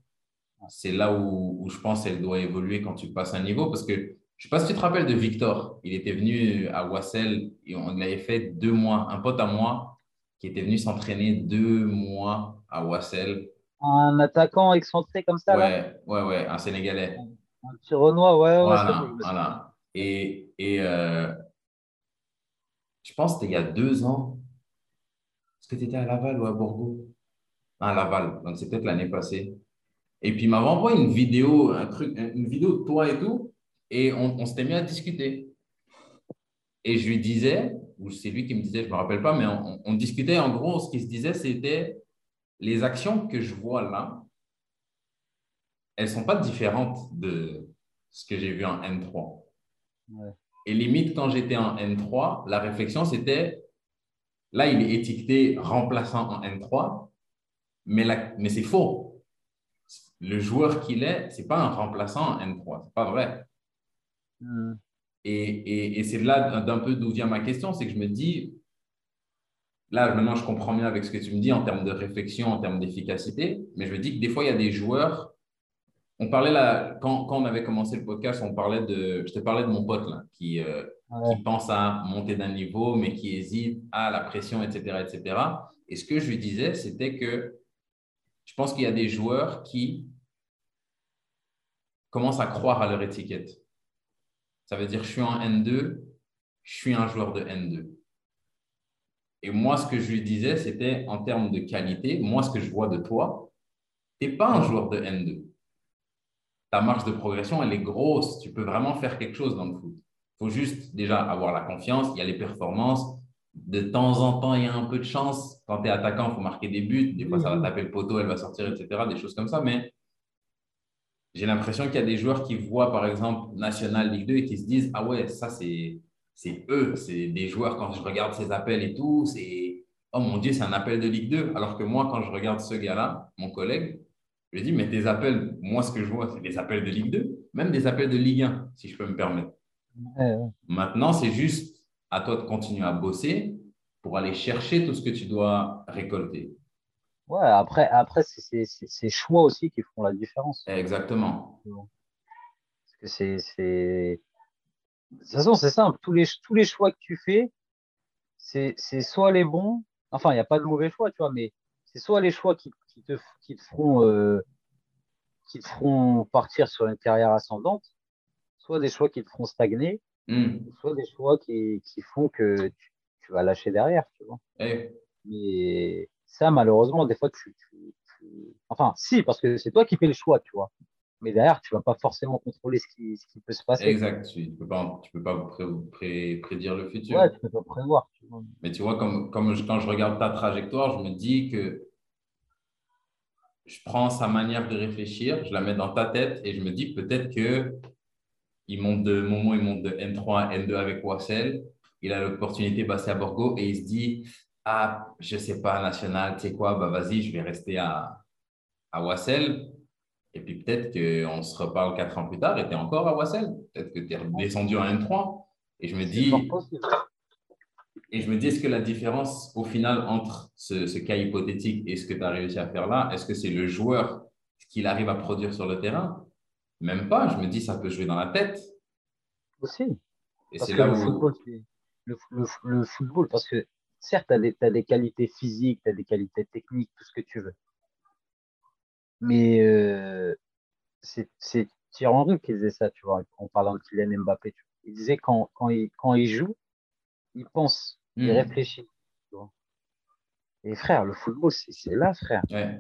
C'est là où, où je pense qu'elle doit évoluer quand tu passes un niveau. Parce que je ne sais pas si tu te rappelles de Victor. Il était venu à Wassel et on avait fait deux mois. Un pote à moi qui était venu s'entraîner deux mois à Wassel. Un attaquant excentré comme ça Ouais, ouais, ouais, un Sénégalais. Un petit Renoir, ouais. Voilà, voilà. Et, et euh, je pense que c'était il y a deux ans. Est-ce que tu étais à Laval ou à Bordeaux À Laval, donc c'est peut-être l'année passée. Et puis il m'avait envoyé une vidéo, un truc, une vidéo de toi et tout. Et on, s'était mis à discuter. Et je lui disais, ou c'est lui qui me disait, je ne me rappelle pas, mais on, discutait. En gros, ce qui se disait, c'était les actions que je vois là, elles sont pas différentes de ce que j'ai vu en N3. Ouais. Et limite, quand j'étais en N3, la réflexion, c'était, là, il est étiqueté remplaçant en N3, mais, la- mais c'est faux. Le joueur qu'il est, c'est pas un remplaçant en N3, c'est pas vrai. Hmm. Et, et, et c'est là d'un peu d'où vient ma question, c'est que je me dis, là maintenant je comprends mieux avec ce que tu me dis en termes de réflexion, en termes d'efficacité, mais je me dis que des fois il y a des joueurs, on parlait là, quand, quand on avait commencé le podcast, on parlait de, je te parlais de mon pote là, qui, euh, Ouais. qui pense à monter d'un niveau, mais qui hésite à la pression, etc., etc. Et ce que je lui disais, c'était que je pense qu'il y a des joueurs qui commencent à croire à leur étiquette. Ça veut dire, je suis en N2, je suis un joueur de N2. Et moi, ce que je lui disais, c'était en termes de qualité, moi, ce que je vois de toi, tu n'es pas un joueur de N2. Ta marge de progression, elle est grosse. Tu peux vraiment faire quelque chose dans le foot. Il faut juste déjà avoir la confiance, il y a les performances. De temps en temps, il y a un peu de chance. Quand tu es attaquant, il faut marquer des buts. Des fois, ça va taper le poteau, elle va sortir, etc. Des choses comme ça. Mais j'ai l'impression qu'il y a des joueurs qui voient, par exemple, National Ligue 2 et qui se disent Ah ouais, ça, c'est c'est eux. C'est des joueurs, quand je regarde ces appels et tout, c'est Oh mon Dieu, c'est un appel de Ligue 2. Alors que moi, quand je regarde ce gars-là, mon collègue, je lui dis Mais tes appels, moi, ce que je vois, c'est des appels de Ligue 2, même des appels de Ligue 1, si je peux me permettre. Ouais. Maintenant, c'est juste à toi de continuer à bosser pour aller chercher tout ce que tu dois récolter. Ouais, après, après c'est c'est- c'est- ces choix aussi qui font la différence. Exactement. Parce que c'est, c'est... De toute façon, c'est simple. Tous les, tous les choix que tu fais, c'est, c'est soit les bons, enfin, il n'y a pas de mauvais choix, tu vois, mais c'est soit les choix qui, qui te, qui te feront, euh, qui te feront partir sur une carrière ascendante, soit des choix qui te feront stagner, Hmm. soit des choix qui, qui font que tu, tu vas lâcher derrière, tu vois. Eh, Mais ça, malheureusement, des fois, tu, tu- tu- Enfin, si, parce que c'est toi qui fais le choix, tu vois. Mais derrière, tu vas pas forcément contrôler ce qui, ce qui peut se passer. exact. Tu ne peux pas, tu peux pas pré- pré- prédire le futur. Ouais, tu peux pas prévoir, tu vois. Mais tu vois, comme, comme je- quand je regarde ta trajectoire, je me dis que je prends sa manière de réfléchir, je la mets dans ta tête et je me dis peut-être que il monte de Momo, il monte de N3 à N2 avec Wassel. Il a l'opportunité de passer à Borgo et il se dit Ah, je sais pas, national, tu sais quoi, bah vas-y, je vais rester à, à Wassel. Et puis peut-être qu'on se reparle quatre ans plus tard et tu es encore à Wassel. Peut-être que tu es descendu en N3. Et je me dis, fort possible. et je me dis, est-ce que la différence au final entre ce, ce cas hypothétique et ce que tu as réussi à faire là, est-ce que c'est le joueur, ce qu'il arrive à produire sur le terrain? Même pas. Je me dis, ça peut jouer dans la tête. Aussi. Et c'est là le où. football, le, le, le football, parce que certes, tu as, des- qualités physiques, tu as des qualités techniques, tout ce que tu veux. Mais euh, c'est Thierry Henry qui disait ça, tu vois, en parlant de Kylian Mbappé. tu. Il disait quand, quand, il, quand il joue, il pense, il Hmm. réfléchit. tu vois. Et frère, le football, c'est c'est là, frère. Ouais.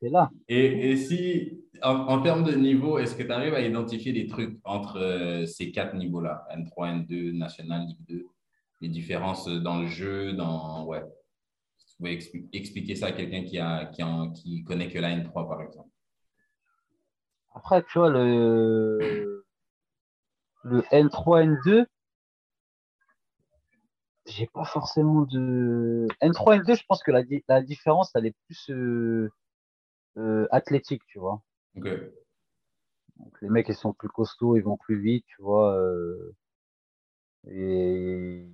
C'est là. Et, et si, en, en termes de niveau, est-ce que tu arrives à identifier des trucs entre euh, ces quatre niveaux-là, N3, N2, National, Ligue 2, les différences dans le jeu, dans. Ouais. Pouvais expli- expliquer ça à quelqu'un qui, a, qui, en- qui connaît que la N3, par exemple. Après, tu vois, le, le N3, N2, j'ai pas forcément de. N3, N2, je pense que la, di- la différence, elle est plus euh, euh, athlétique, tu vois. Ok. Donc, les mecs, ils sont plus costauds, ils vont plus vite, tu vois. euh, et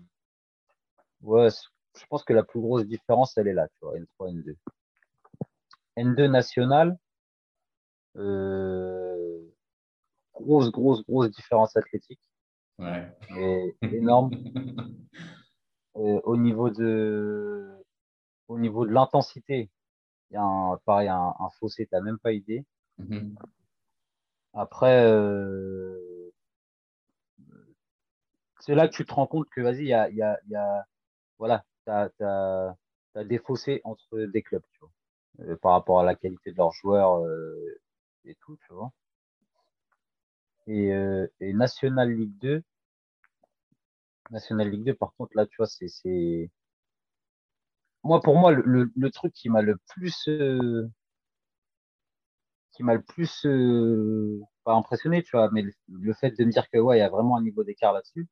ouais, je pense que la plus grosse différence, elle est là, tu vois, N3, N2. N2 national, euh, grosse, grosse, grosse différence athlétique, Ouais. mais énorme. Euh, au niveau de, au niveau de l'intensité, il y a un, pareil, un, un fossé, t'as même pas idée. Mhm. Après, euh, c'est là que tu te rends compte que, vas-y, il y a, il y a, il y a, voilà, t'as des fossés entre des clubs, tu vois, euh, par rapport à la qualité de leurs joueurs euh, et tout, tu vois. Et, euh, et National League 2, National League 2, par contre, là, tu vois, c'est, moi, pour moi, le, le, le truc qui m'a le plus, qui m'a le plus pas impressionné, tu vois, mais le, fait de me dire que ouais, il y a vraiment un niveau d'écart là-dessus,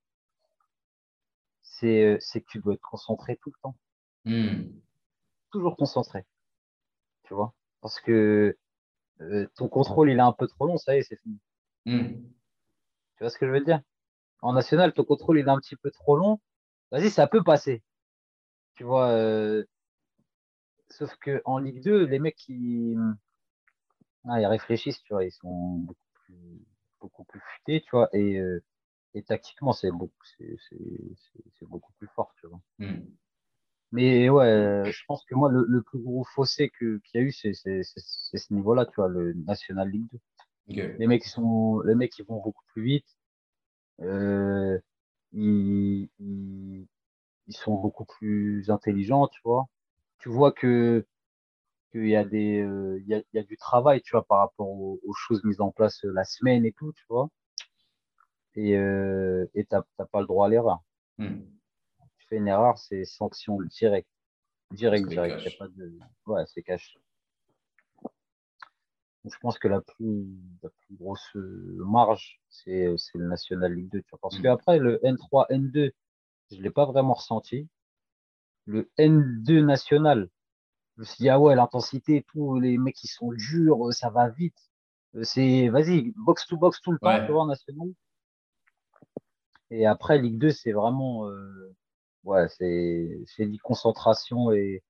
c'est que tu dois être concentré tout le temps. Hmm. Toujours concentré. Tu vois? Parce que ton contrôle, il est un peu trop long, ça y est, c'est fini. Hmm. Tu vois ce que je veux dire? En national, ton contrôle, il est un petit peu trop long. Vas-y, ça peut passer. Tu vois Sauf qu'en Ligue 2, les mecs qui ah, ils réfléchissent, tu vois, ils sont beaucoup plus, beaucoup plus futés, tu vois, et, euh, et tactiquement, c'est beaucoup, c'est beaucoup plus fort, tu vois. Hmm. Mais ouais, je pense que moi, le, le plus gros fossé qu'il y a eu, c'est ce niveau-là, tu vois, le National League 2. Les mecs, sont, les mecs, ils vont beaucoup plus vite. Euh, ils, ils, ils, sont beaucoup plus intelligents, tu vois. Tu vois que qu'il y a des euh, il, y a, il y a, du travail tu vois par rapport aux, choses mises en place euh, la semaine et tout tu vois et euh, et t'as pas le droit à l'erreur hmm. tu fais une erreur c'est sanction direct direct direct pas de ouais c'est cash je pense que la plus, la plus grosse marge, c'est le National League 2. Tu vois, parce hmm. qu'après, le N3, N2, je ne l'ai pas vraiment ressenti. Le N2 national, je me suis dit, ah ouais, l'intensité, tous les mecs qui sont durs, euh, ça va vite. Euh, c'est, vas-y, box to box tout le temps, tu vois, national. Et après, Ligue 2, c'est vraiment, euh, ouais, c'est, c'est dit concentration et,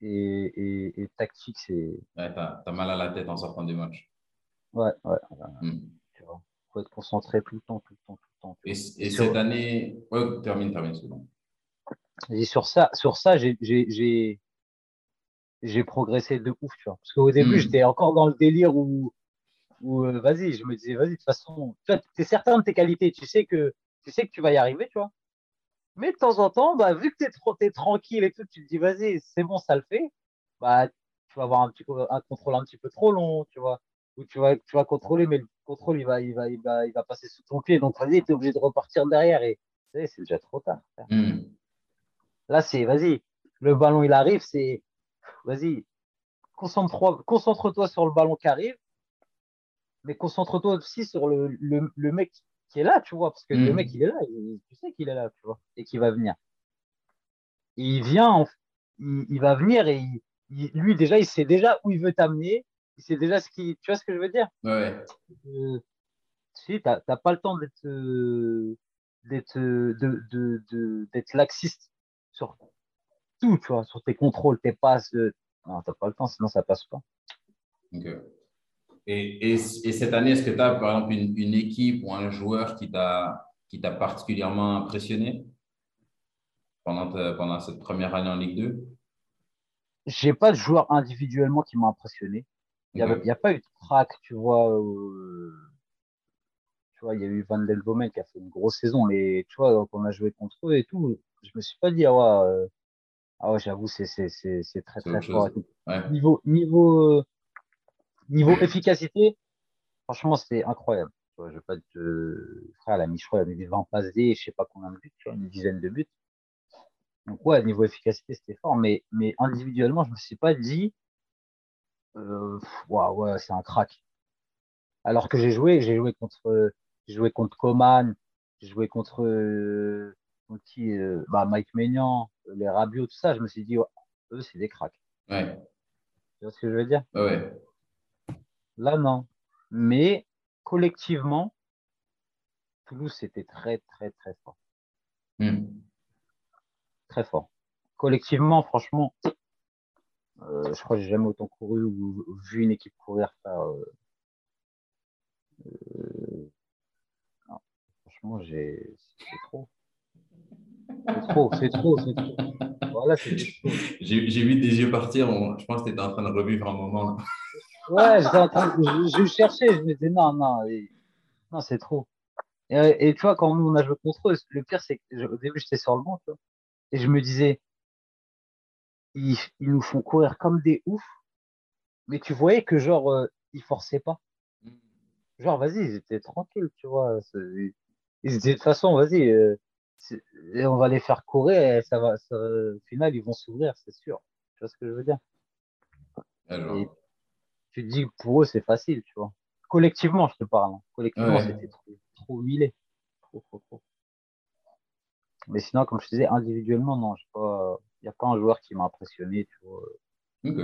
et, et, tactique. C'est... Ouais, t'as, as mal à la tête en sortant du match. Ouais, ouais. Hmm. Tu vois, faut être concentré tout le temps, tout le temps, tout le temps. Et, et, cette année, ouais, termine, termine, c'est bon. Et sur ça, sur ça, j'ai, j'ai, j'ai progressé de ouf, tu vois. Parce qu'au début, hmm. j'étais encore dans le délire où, où euh, vas-y, je me disais, vas-y, de toute façon, tu es certain de tes qualités, tu sais que tu sais que tu vas y arriver, tu vois. Mais de temps en temps, bah, vu que tu es, es, tranquille et tout, tu te dis, vas-y, c'est bon, ça le fait. Bah, tu vas avoir un, petit, un contrôle un petit peu trop long, tu vois. Où tu vas, tu vas contrôler, mais le contrôle, il va, il va, il va, il va passer sous ton pied. Donc, vas-y, tu es obligé de repartir derrière. Et c'est déjà trop tard. Hmm. Là, c'est, vas-y, le ballon, il arrive, c'est vas-y, concentre-toi sur le ballon qui arrive, mais concentre-toi aussi sur le, le, mec qui est là, tu vois, parce que le hmm. mec, il est là, tu sais qu'il est là, tu vois, et qu'il va venir. il vient, il, va venir et lui, déjà, il sait déjà où il veut t'amener, il sait déjà ce qui. Tu vois ce que je veux dire? Ouais. Euh, si, t'as pas le temps d'être d'être de, d'être laxiste sur tout, tu vois, sur tes contrôles, tes passes. Euh, non, t'as pas le temps, sinon ça passe pas. Et, et, cette année, est-ce que tu as, par exemple, une, une, équipe ou un joueur qui t'a particulièrement impressionné pendant, pendant cette première année en Ligue 2 J'ai pas de joueur individuellement qui m'a impressionné. Il n'y a, pas eu de crack, tu vois. Euh, tu vois, il y a eu Van Del Bomen qui a fait une grosse saison, mais tu vois, quand on a joué contre eux et tout, je me suis pas dit, ah ouais, euh, ah ouais, j'avoue, c'est très très fort. Niveau, niveau, euh, niveau efficacité, franchement, c'était incroyable. Je vais pas te. Frère, la il a mis 20 passes D, je sais pas combien de buts, tu vois, une dizaine de buts. Donc, ouais, niveau efficacité, c'était fort, mais, mais individuellement, je me suis pas dit, euh, ouais, c'est un crack. Alors que j'ai joué, j'ai joué contre, j'ai joué contre Coman, j'ai joué contre, euh, qui, euh, bah, Mike Maignan, les Rabiot, tout ça, je me suis dit, eux, c'est des cracks. Ouais. Tu vois ce que je veux dire? Ouais. Là, non. Mais collectivement, Toulouse, c'était très, très, très fort. Hmm. Très fort. Collectivement, franchement, euh, je crois que j'ai jamais autant couru ou vu une équipe courir. Euh, euh, franchement, j'ai, c'est trop. C'est trop, c'est trop, c'est trop. Voilà, J'ai vu tes yeux partir. je pense que tu étais en train de revivre un moment. Ouais, en train je, cherchais. Je me disais non, non, non, c'est trop. Et, tu vois, quand on a joué contre eux, le pire, c'est qu'au début, j'étais sur le banc, tu vois, et je me disais, ils, ils, nous font courir comme des oufs, mais tu voyais que, genre, euh, ils forçaient pas. Genre, vas-y, ils étaient tranquilles, tu vois. Ils étaient de toute façon, vas-y, euh, on va les faire courir et ça va, au final, ils vont s'ouvrir, c'est sûr. Tu vois ce que je veux dire? Tu te dis que pour eux, c'est facile, tu vois. Collectivement, je te parle. hein. Collectivement, Ouais. c'était trop, trop huilé. Trop, trop, trop. Mais sinon, comme je te disais, individuellement, non, il n'y a pas un joueur qui m'a impressionné, tu vois. Ok.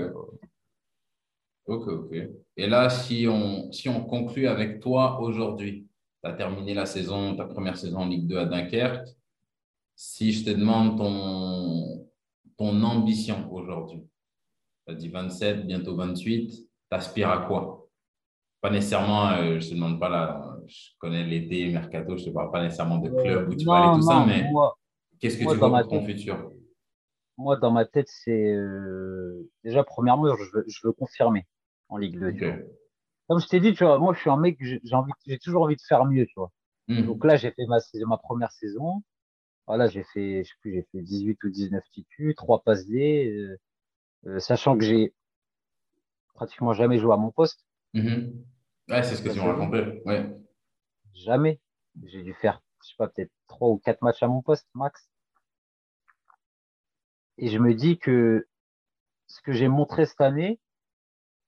Ok, ok. Et là, si on, si on conclut avec toi aujourd'hui, tu as terminé la saison, ta première saison en Ligue 2 à Dunkerque. Si je te demande ton, ton ambition aujourd'hui, tu as dit 27, bientôt 28, tu aspires à quoi? Pas nécessairement, euh, je te demande pas là, je connais l'été, mercato, je te parle pas nécessairement de club où tu vas aller, tout ça, mais qu'est-ce que moi, tu dans vois pour ton tête, futur? moi, dans ma tête, c'est euh, déjà, premièrement, je veux, je veux confirmer en Ligue 2, Ok. tu vois. Comme je t'ai dit, tu vois, moi, je suis un mec, j'ai j'ai envie, j'ai toujours envie de faire mieux, tu vois. Hmm. Donc là, j'ai fait ma, première saison. Voilà, j'ai fait, je sais plus, j'ai fait 18 ou 19 titus, 3 passes D, euh, euh, sachant que j'ai pratiquement jamais joué à mon poste. Mhm. Ouais, c'est ce que tu me racontais. Ouais. Jamais. J'ai dû faire, je sais pas, peut-être 3 ou 4 matchs à mon poste, max. Et je me dis que ce que j'ai montré cette année,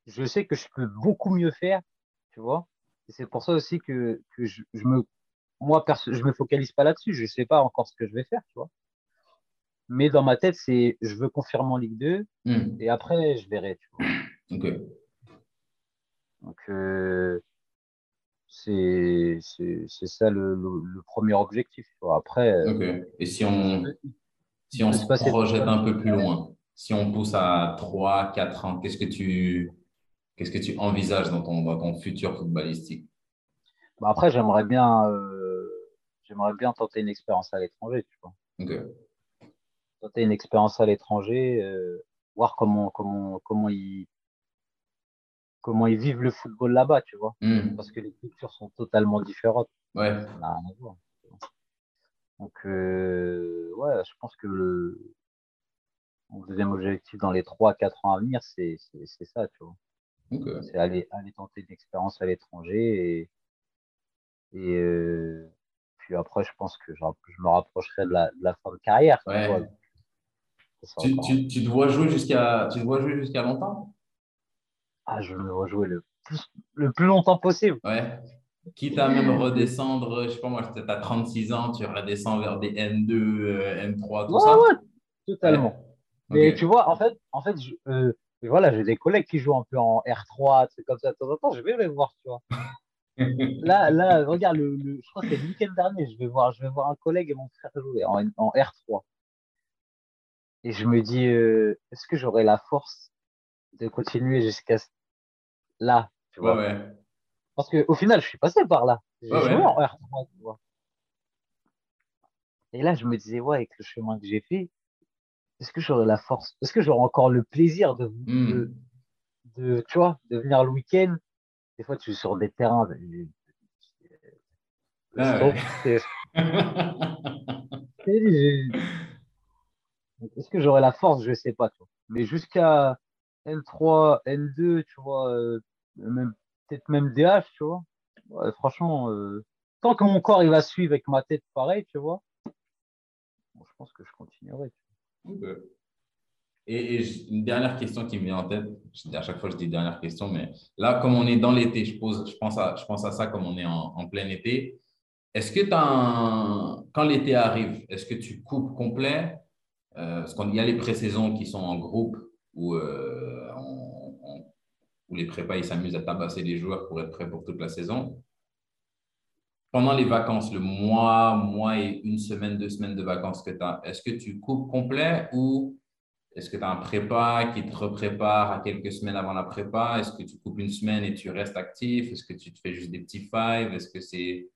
je sais que je peux beaucoup mieux faire, tu vois. Et c'est pour ça aussi que, que je, je me, moi, perso, je me focalise pas là-dessus. Je sais pas encore ce que je vais faire, tu vois. Mais dans ma tête, c'est, je veux confirmer en Ligue 2 Hmm. et après, je verrai, tu vois. Ok. Donc, euh, c'est, ça le, le, le premier objectif. Après, euh. Et si on, si on se projette un peu plus loin, si on pousse à 3, 4 ans, qu'est-ce que tu, qu'est-ce que tu envisages dans ton, dans ton futur footballistique? Bah, après, j'aimerais bien, euh, j'aimerais bien tenter une expérience à l'étranger, tu vois. Ok. Tenter une expérience à l'étranger, euh, voir comment, comment, comment ils, comment ils vivent le football là-bas, tu vois. Hmm. Parce que les cultures sont totalement différentes. Ouais. Ça n'a rien à voir. Donc, euh, ouais, je pense que le, mon deuxième objectif dans les 3-4 ans à venir, c'est, ça, tu vois. C'est aller, aller tenter une expérience à l'étranger et, et euh, puis après, je pense que je, je me rapprocherai de la, de la fin de carrière. Ouais. Tu, tu, tu te vois jouer jusqu'à, jusqu'à longtemps? Ah, je veux me rejouer le plus, le plus longtemps possible. Ouais. Quitte à même redescendre, je sais pas moi, peut-être à 36 ans, tu redescends vers des N2, euh, N3, tout Ouais, ça? ouais, totalement. Ouais. Mais tu vois, en fait, en fait je- euh, voilà, j'ai des collègues qui jouent un peu en R3, c'est comme ça de temps en temps, je vais les voir, tu vois. Là, là, regarde, le, le- je crois que c'est le week-end dernier, je vais voir, je vais voir un collègue et mon frère jouer en, en R3. Et je me dis, euh, est-ce que j'aurai la force de continuer jusqu'à ce- là, tu vois? ouais. Parce que au final, je suis passé par là. J'ai Ouais, joué ouais. en R3, tu vois. Et là, je me disais, ouais, avec le chemin que j'ai fait, est-ce que j'aurai la force? Est-ce que j'aurai encore le plaisir de, Hmm. de, de, tu vois, de venir le week-end? Des fois, tu es sur des terrains. Ah ouais. Est-ce que j'aurai la force? Je sais pas, tu vois. Mais jusqu'à N3, N2, tu vois, euh, même, peut-être même DH, tu vois. Franchement, euh, tant que mon corps il va suivre avec ma tête pareil, tu vois, je pense que je continuerai. Et, une dernière question qui me vient en tête, à chaque fois je dis dernière question, mais là, comme on est dans l'été, je, pose, je, pense à, je pense à ça comme on est en, plein été. Est-ce que un... quand l'été arrive, est-ce que tu coupes complet? Euh, parce qu'il y a les pré-saisons qui sont en groupe où, euh, on- on- où les prépas ils s'amusent à tabasser les joueurs pour être prêts pour toute la saison. Pendant les vacances, le mois, mois et une semaine, deux semaines de vacances que tu as, est-ce que tu coupes complet ou est-ce que tu as un prépa qui te reprépare à quelques semaines avant la prépa? Est-ce que tu coupes une semaine et tu restes actif? Est-ce que tu te fais juste des petits fives? Est-ce que c'est.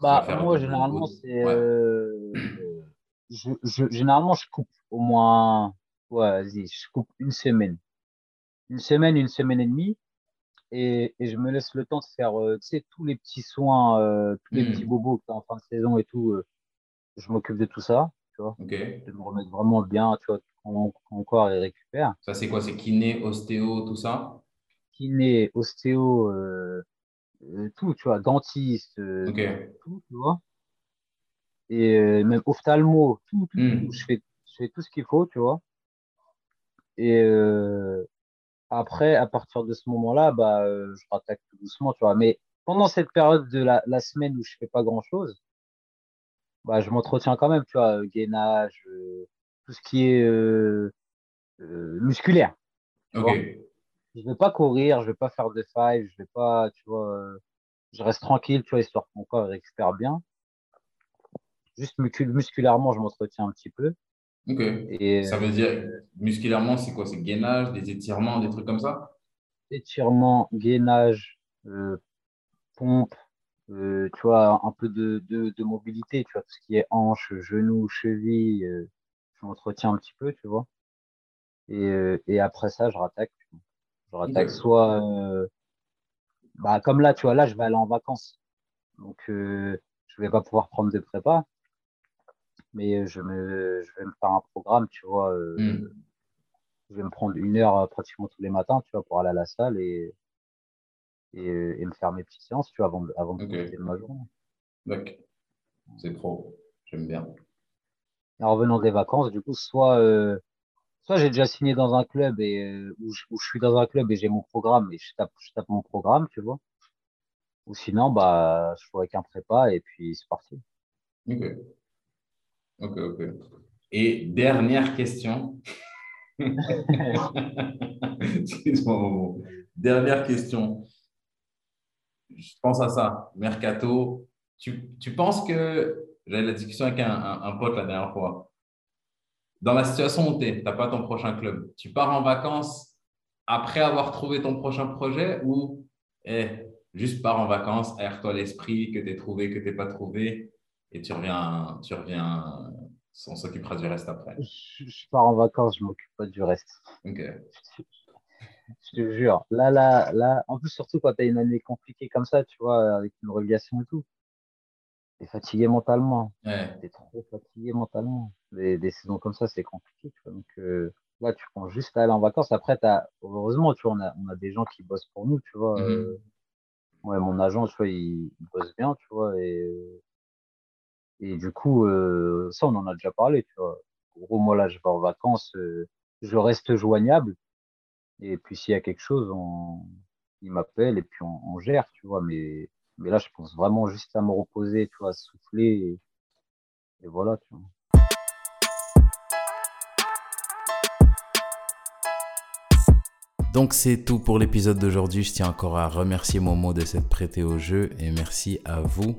Bah, moi, généralement, c'est. Ouais. euh, euh, je, je, généralement, je coupe au moins. Ouais, vas-y, je coupe une semaine. Une semaine, une semaine et demie. Et, et je me laisse le temps de faire, euh, tu sais, tous les petits soins, euh, tous les petits Hmm. bobos que t'as en fin de saison et tout. euh, je m'occupe de tout ça, tu vois. De me remettre vraiment bien, tu vois, mon, corps il récupère. Ça, c'est quoi? C'est kiné, ostéo, tout ça? Kiné, ostéo, euh, euh, tout, tu vois, dentiste, euh, tout, tu vois. Et même ophtalmo, tout, tout, Hmm. tout. Je fais, je fais tout ce qu'il faut, tu vois. Et, euh, après, à partir de ce moment-là, bah, euh, je rattaque tout doucement, tu vois. Mais pendant cette période de la, la semaine où je fais pas grand-chose, bah, je m'entretiens quand même, tu vois, euh, gainage, euh, tout ce qui est euh, euh, musculaire. Tu Ok. vois. Je vais pas courir, je vais pas faire de five, je vais pas, tu vois, euh, je reste tranquille, tu vois, histoire que mon corps récupère bien. Juste muscul- musculairement, je m'entretiens un petit peu. Ok. Et Ça veut dire, musculairement, c'est quoi? C'est gainage, des étirements, des trucs comme ça? étirement, gainage, euh, pompe, euh, tu vois, un peu de, de, de mobilité, tu vois, tout ce qui est hanche, genou, cheville, euh, je m'entretiens un petit peu, tu vois. Et, euh, et après ça, je rattaque. Je rattaque soit, bah, comme là, tu vois, là, je vais aller en vacances. Donc, je vais pas pouvoir prendre de prépa, mais je me, je vais me faire un programme, tu vois. euh, Hmm. je vais me prendre une heure euh, pratiquement tous les matins, tu vois, pour aller à la salle et, et, et me faire mes petites séances, tu vois, avant de, avant de Ok. profiter de ma journée. Donc, c'est trop. J'aime bien. En revenant des vacances, du coup, soit, euh, soit j'ai déjà signé dans un club et euh, où, je, où je suis dans un club et j'ai mon programme et je tape, je tape mon programme, tu vois. Ou sinon, bah, je joue avec un prépa et puis c'est parti. Ok, ok. Et dernière question. Excuse-moi. Dernière question. Je pense à ça. Mercato. Tu, tu penses que. J'avais la discussion avec un, un, un pote la dernière fois. Dans la situation où tu n'es, tu n'as pas ton prochain club. Tu pars en vacances après avoir trouvé ton prochain projet ou eh, juste pars en vacances, aère-toi l'esprit que tu trouvé, que tu pas trouvé et tu reviens, tu reviens, on s'occupera du reste après. Je, je pars en vacances, je m'occupe pas du reste. Ok. Je, te jure. Là, là, là, en plus, surtout quand tu as une année compliquée comme ça, tu vois, avec une relégation et tout, tu es fatigué mentalement. Ouais. Tu es trop fatigué mentalement. Des, des saisons comme ça, c'est compliqué, tu vois. Donc, euh, là, tu penses juste à aller en vacances. Après, t'as, heureusement, tu vois, on a, on a des gens qui bossent pour nous, tu vois. Mhm. Euh, ouais, mon agent, tu vois, il, il bosse bien, tu vois. Et, et du coup, euh, ça, on en a déjà parlé, tu vois. En gros, moi, là, je vais en vacances, euh, je reste joignable. Et puis, s'il y a quelque chose, on, il m'appelle et puis on, gère, tu vois. Mais, mais là, je pense vraiment juste à me reposer, tu vois, à souffler. Et, et voilà, tu vois. Donc c'est tout pour l'épisode d'aujourd'hui. Je tiens encore à remercier Momo de s'être prêté au jeu et merci à vous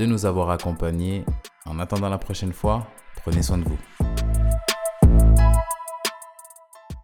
de nous avoir accompagnés. En attendant la prochaine fois, prenez soin de vous.